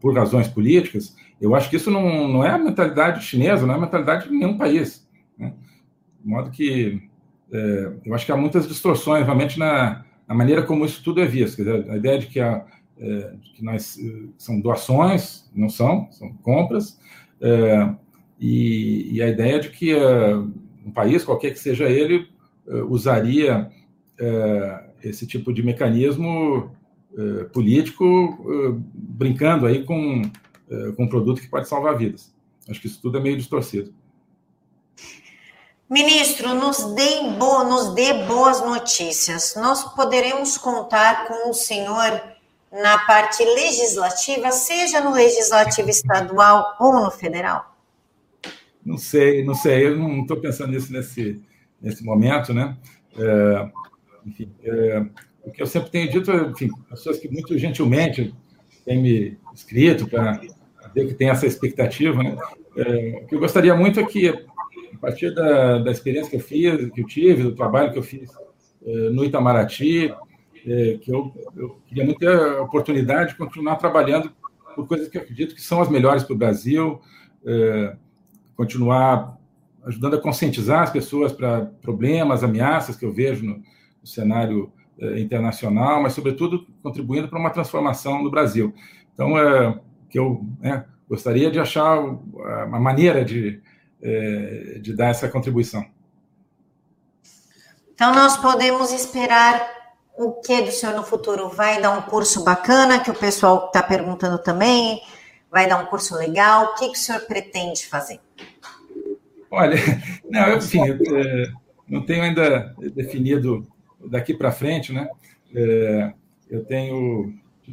por razões políticas, eu acho que isso não, não é a mentalidade chinesa, não é a mentalidade de nenhum país. Né? De modo que eu acho que há muitas distorções, realmente, na, na maneira como isso tudo é visto. Dizer, a ideia de que, a, que nós, são doações, não são, são compras, e, e, a ideia de que um país, qualquer que seja ele, eh, usaria esse tipo de mecanismo político brincando aí com, com um produto que pode salvar vidas. Acho que isso tudo é meio distorcido. Ministro, nos dê, bo nos dê boas notícias. Nós poderemos contar com o senhor na parte legislativa, seja no legislativo estadual ou no federal? Não sei, não sei. Eu não estou pensando nisso nesse, nesse momento, né? É, enfim, é, o que eu sempre tenho dito, enfim, pessoas que muito gentilmente têm me escrito para ver que tem essa expectativa, né? É, o que eu gostaria muito é que, a partir da, da experiência que eu fiz, que eu tive, do trabalho que eu fiz é, no Itamaraty, é, que eu, eu queria muito ter a oportunidade de continuar trabalhando por coisas que eu acredito que são as melhores para o Brasil, é, continuar ajudando a conscientizar as pessoas para problemas, ameaças que eu vejo no, no cenário eh, internacional, mas, sobretudo, contribuindo para uma transformação no Brasil. Então, é, que eu né, gostaria de achar uma maneira de, é, de dar essa contribuição. Então, nós podemos esperar o que do senhor no futuro? Vai dar um curso bacana, que o pessoal está perguntando também? Vai dar um curso legal? O que, que o senhor pretende fazer? Olha, não, enfim, eu, é, não tenho ainda definido daqui para frente, né? É, eu tenho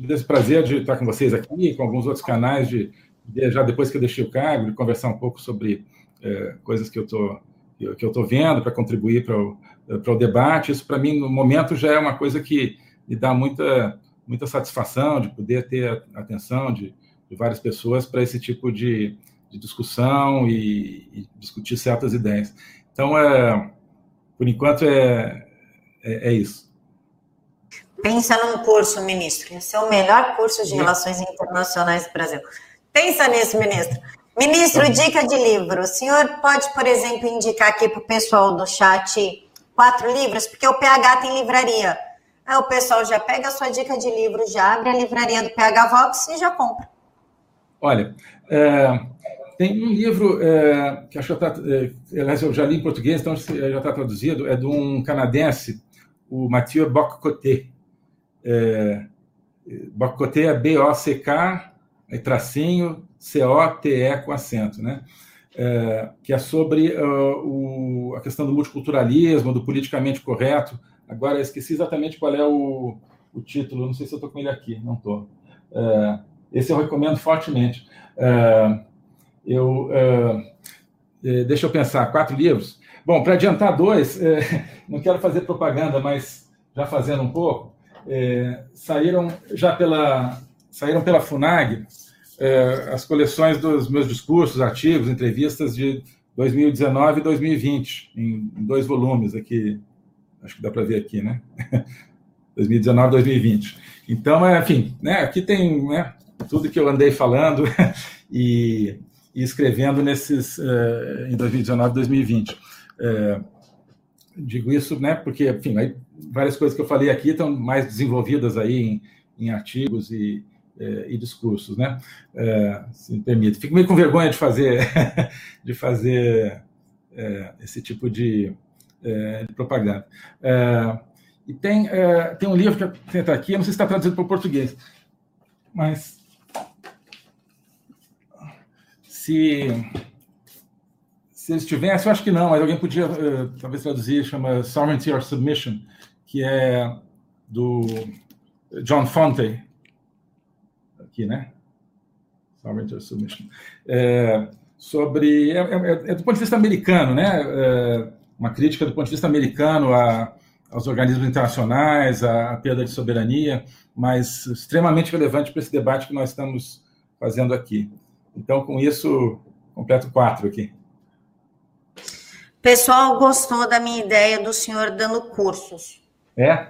esse prazer de estar com vocês aqui, com alguns outros canais, de, de já depois que eu deixei o cargo, de conversar um pouco sobre é, coisas que eu tô, que eu estou vendo para contribuir para o, para o debate. Isso, para mim, no momento, já é uma coisa que me dá muita, muita satisfação de poder ter a atenção de, de várias pessoas para esse tipo de, de discussão e, e, discutir certas ideias. Então, é, por enquanto, é, é, é, isso. Pensa num curso, ministro. Esse é o melhor curso de relações internacionais do Brasil. Pensa nisso, ministro. Ministro, tá dica de livro. O senhor pode, por exemplo, indicar aqui para o pessoal do chat quatro livros, porque o PH tem livraria. Aí o pessoal já pega a sua dica de livro, já abre a livraria do PH Vox e já compra. Olha, é, tem um livro é, que acho que tá, é, eu já li em português, então já está traduzido, é de um canadense, o Mathieu Boccoté. É, Boccoté é B-O-C-K, tracinho, C-O-T-E com acento, né? É, que é sobre uh, o, a questão do multiculturalismo, do politicamente correto. Agora, esqueci exatamente qual é o, o título, não sei se eu estou com ele aqui, não estou. É, esse eu recomendo fortemente. É, eu, deixa eu pensar, quatro livros. Bom, para adiantar dois, não quero fazer propaganda, mas já fazendo um pouco, saíram já pela saíram pela Funag é, as coleções dos meus discursos, artigos, entrevistas de 2019 e 2020, em, em dois volumes aqui, acho que dá para ver aqui, né? 2019 e 2020. Então, é, enfim, né, aqui tem né, tudo que eu andei falando e, e escrevendo nesses uh, em 2019 e 2020. Uh, digo isso, né, porque, enfim, várias coisas que eu falei aqui estão mais desenvolvidas aí em, em artigos e, é, e discursos, né? É, se me permite. Fico meio com vergonha de fazer, de fazer é, esse tipo de, é, de propaganda. E tem, tem um livro que tem aqui, eu não sei se está traduzido para o português, mas se se eles tivessem, eu acho que não, mas alguém podia talvez traduzir, chama Sovereignty or Submission, que é do John Fonte, aqui, né? Sovereignty Submission. É, sobre. É, é, é, do ponto de vista americano, né? É, uma crítica do ponto de vista americano a, aos organismos internacionais, à, perda de soberania, mas extremamente relevante para esse debate que nós estamos fazendo aqui. Então, com isso, completo quatro aqui. Pessoal, gostou da minha ideia do senhor dando cursos? É?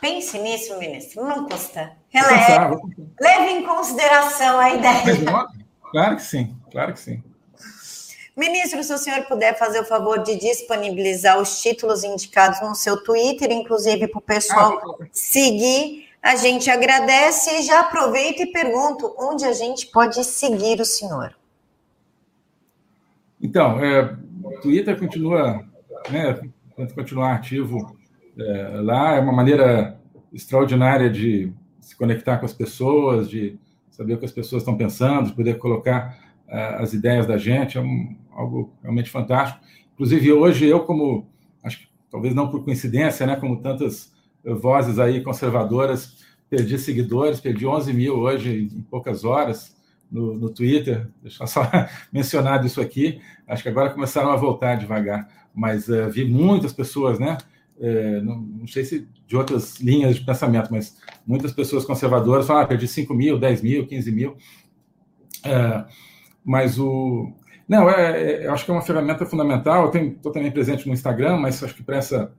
Pense nisso, ministro, não custa. Releve, leve em consideração a ideia. Claro que sim, claro que sim. Ministro, se o senhor puder fazer o favor de disponibilizar os títulos indicados no seu Twitter, inclusive para o pessoal ah, seguir, a gente agradece e já aproveita e pergunto onde a gente pode seguir o senhor. Então, é, o Twitter continua, né, continuar ativo é, lá, é uma maneira extraordinária de se conectar com as pessoas, de saber o que as pessoas estão pensando, de poder colocar uh, as ideias da gente, é um, algo realmente fantástico. Inclusive, hoje, eu, como, acho que talvez não por coincidência, né, como tantas vozes aí conservadoras, perdi seguidores, perdi 11 mil hoje em poucas horas no, no Twitter, deixa eu só mencionar isso aqui, acho que agora começaram a voltar devagar, mas uh, vi muitas pessoas, né, é, não, não, sei se de outras linhas de pensamento, mas muitas pessoas conservadoras falam, ah, perdi 5 mil, 10 mil, 15 mil. É, mas o. Não, é, é, eu acho que é uma ferramenta fundamental. Eu estou também presente no Instagram, mas acho que para essa,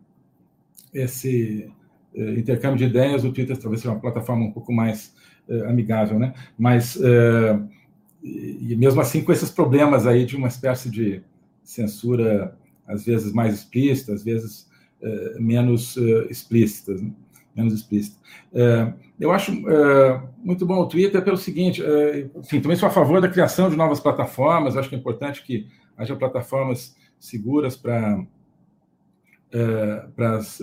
esse é, intercâmbio de ideias, o Twitter talvez seja uma plataforma um pouco mais é, amigável, né? Mas, e mesmo assim, com esses problemas aí de uma espécie de censura, às vezes mais explícita, às vezes menos eh, explícitas. Né? Menos explícita. Eh, eu acho muito bom o Twitter pelo seguinte, enfim, também sou a favor da criação de novas plataformas, acho que é importante que haja plataformas seguras para para as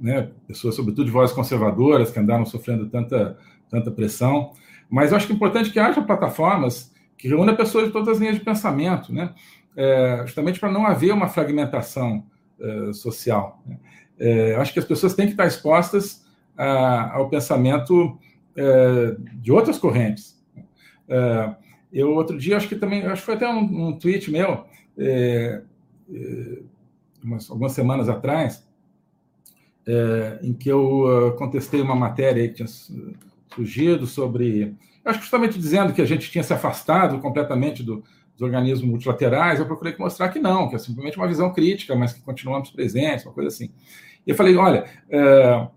né, pessoas, sobretudo de vozes conservadoras, que andaram sofrendo tanta, tanta pressão. Mas eu acho que é importante que haja plataformas que reúnam pessoas de todas as linhas de pensamento, né? É, justamente para não haver uma fragmentação uh, social. Uh, acho que as pessoas têm que estar expostas a, ao pensamento uh, de outras correntes. eu, outro dia, acho que também, acho que foi até um, um tweet meu, umas, algumas semanas atrás, em que eu contestei uma matéria que tinha surgido sobre. Acho que justamente dizendo que a gente tinha se afastado completamente do, dos organismos multilaterais, eu procurei mostrar que não, que é simplesmente uma visão crítica, mas que continuamos presentes, uma coisa assim. E eu falei, olha, é,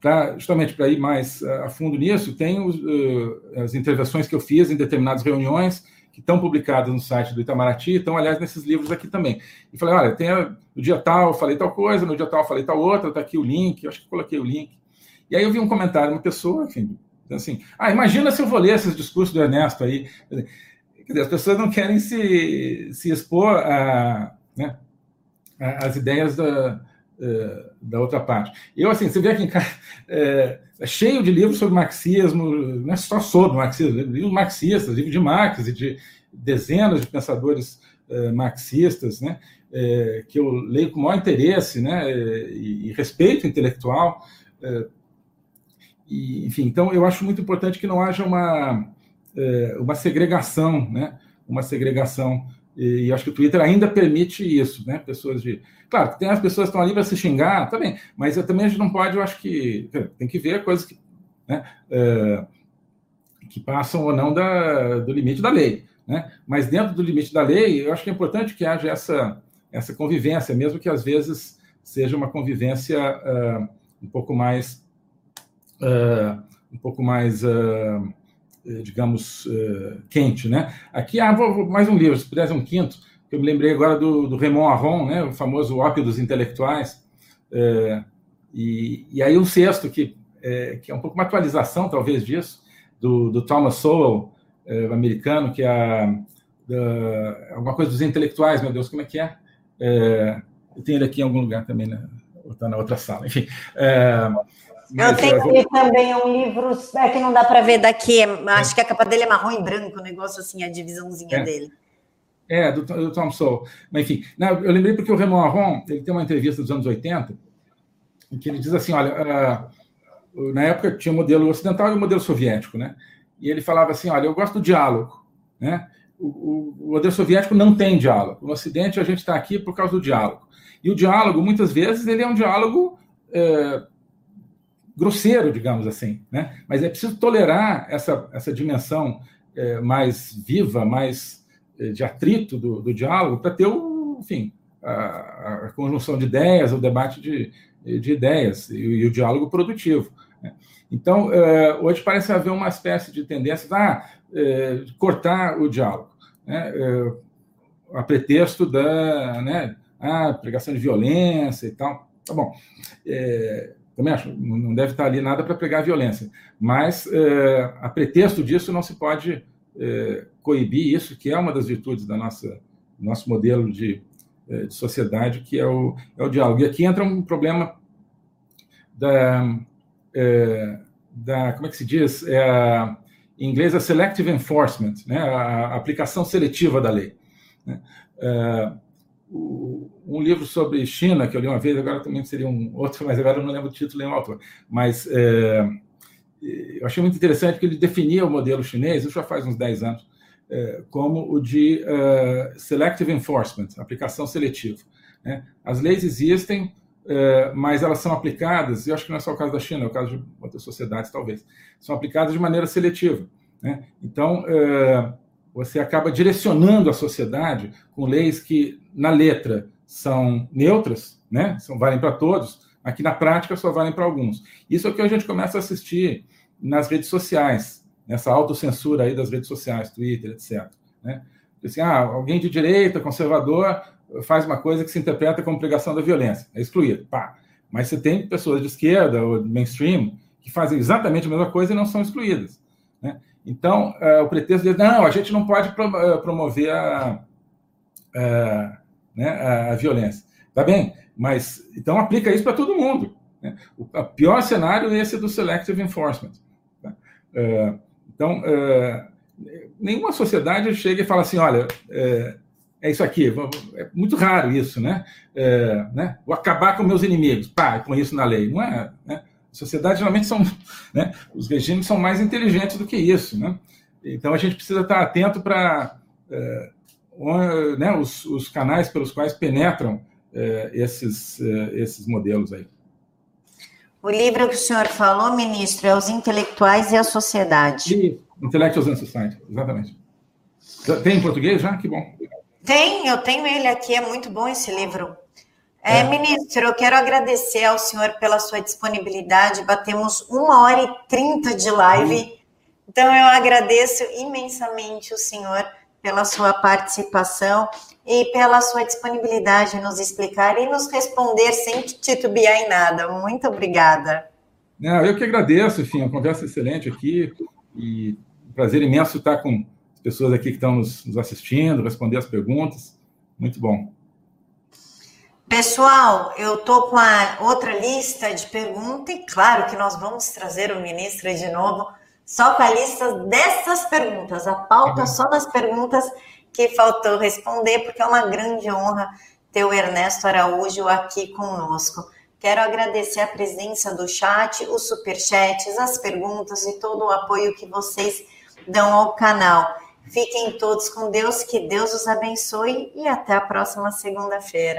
pra, justamente para ir mais é, a fundo nisso, tem os, uh, as intervenções que eu fiz em determinadas reuniões que estão publicadas no site do Itamaraty, estão, aliás, nesses livros aqui também. E falei, olha, tem no dia tal eu falei tal coisa, no dia tal eu falei tal outra, está aqui o link, acho que coloquei o link. E aí eu vi um comentário de uma pessoa, enfim, assim, ah, imagina se eu vou ler esses discursos do Ernesto aí. Dizer, as pessoas não querem se, se expor a, né, às ideias da, é, da outra parte. Eu, assim, você vê aqui em casa, é, é, cheio de livros sobre marxismo, não é só sobre marxismo, livros marxistas, livros de Marx e de, dezenas de pensadores uh, marxistas, né, uh, que eu leio com maior interesse né, e, e respeito intelectual. E, enfim, então eu acho muito importante que não haja uma, uma segregação, né, uma segregação e, e acho que o Twitter ainda permite isso, né? Pessoas de. Claro, tem as pessoas que estão ali para se xingar, tá bem, mas eu, também a gente não pode, eu acho que. Tem que ver coisas que. Né, é, que passam ou não da, do limite da lei. Né? Mas dentro do limite da lei, eu acho que é importante que haja essa, essa convivência, mesmo que às vezes seja uma convivência uh, um pouco mais. Uh, um pouco mais. Uh, digamos, eh, quente, né? Aqui, ah, vou, mais um livro, se pudesse um quinto, eu me lembrei agora do, do Raymond Aron, né? O famoso ópio dos intelectuais. É, e, e aí o sexto, que é, que é um pouco uma atualização, talvez, disso, do, do Thomas Sowell, é, americano, que é a, alguma coisa dos intelectuais, meu Deus, como é que é? é eu tenho ele aqui em algum lugar também, né? Ou está na outra sala, enfim. É, eu tenho aqui também um livro é que não dá para ver daqui. É, acho que a capa dele é marrom e branco, o um negócio assim, a divisãozinha é. dele. É, do, do Tom Sowell. Mas, enfim, não, eu lembrei porque o Raymond Aron, ele tem uma entrevista dos anos 80, em que ele diz assim, olha, uh, na época tinha o modelo ocidental e o modelo soviético, né? E ele falava assim, olha, eu gosto do diálogo, né? O, o, o modelo soviético não tem diálogo. No Ocidente, a gente está aqui por causa do diálogo. E o diálogo, muitas vezes, ele é um diálogo... Uh, grosseiro, digamos assim, né? Mas é preciso tolerar essa, essa dimensão é, mais viva, mais é, de atrito do, do diálogo, para ter o, enfim, a, a, conjunção de ideias, o debate de, de ideias e, e o diálogo produtivo. Né? Então, é, hoje parece haver uma espécie de tendência ah, é, cortar o diálogo, né? É, a pretexto da né, a pregação de violência e tal. Tá bom. É, também acho, não deve estar ali nada para pregar violência. Mas, é, a pretexto disso, não se pode é, coibir isso, que é uma das virtudes da nossa nosso modelo de, é, de sociedade, que é o, é o diálogo. E aqui entra um problema da, é, da como é que se diz? É a, em inglês, a selective enforcement, né? a, aplicação seletiva da lei. Né? É, um livro sobre China, que eu li uma vez, agora também seria um outro, mas agora eu não lembro o título nem o autor. Mas é, eu achei muito interessante que ele definia o modelo chinês, isso já faz uns 10 anos, é, como o de uh, selective enforcement, aplicação seletiva. Né? As leis existem, é, mas elas são aplicadas, e eu acho que não é só o caso da China, é o caso de outras sociedades, talvez, são aplicadas de maneira seletiva. Né? Então, é, você acaba direcionando a sociedade com leis que, na letra, são neutras, né? São, valem para todos, aqui na prática só valem para alguns. Isso é o que a gente começa a assistir nas redes sociais, nessa autocensura aí das redes sociais, Twitter, etc. Né? Assim, ah, alguém de direita, conservador, faz uma coisa que se interpreta como pregação da violência, é excluído. Pá. Mas você tem pessoas de esquerda ou de mainstream que fazem exatamente a mesma coisa e não são excluídas. Né? Então, uh, o pretexto de não, a gente não pode uh, promover a, uh, né, a, a, violência. Tá bem, mas então aplica isso para todo mundo. Né? O pior cenário é esse do selective enforcement. Tá? então, nenhuma sociedade chega e fala assim: olha, é isso aqui, é muito raro isso, né? né? Vou acabar com meus inimigos, pá, com isso na lei. Não é, né? sociedades geralmente são, né, os regimes são mais inteligentes do que isso, né? Então a gente precisa estar atento para é, né, os, os, canais pelos quais penetram é, esses, é, esses modelos aí. O livro que o senhor falou, ministro, é Os Intelectuais e a Sociedade. E Intellectuals and Society, exatamente. Tem em português já? Que bom. Tem, eu tenho ele aqui, é muito bom esse livro. É, é, ministro, eu quero agradecer ao senhor pela sua disponibilidade. Batemos uma hora e trinta de live. Então, eu agradeço imensamente o senhor pela sua participação e pela sua disponibilidade em nos explicar e nos responder sem titubear em nada. Muito obrigada. Não, eu que agradeço, enfim, uma conversa excelente aqui e um prazer imenso estar com as pessoas aqui que estão nos, nos assistindo, responder as perguntas. Muito bom. Pessoal, eu estou com a outra lista de perguntas e claro que nós vamos trazer o ministro de novo. Só com a lista dessas perguntas, a pauta só das perguntas que faltou responder, porque é uma grande honra ter o Ernesto Araújo aqui conosco. Quero agradecer a presença do chat, os superchats, as perguntas e todo o apoio que vocês dão ao canal. Fiquem todos com Deus, que Deus os abençoe e até a próxima segunda-feira.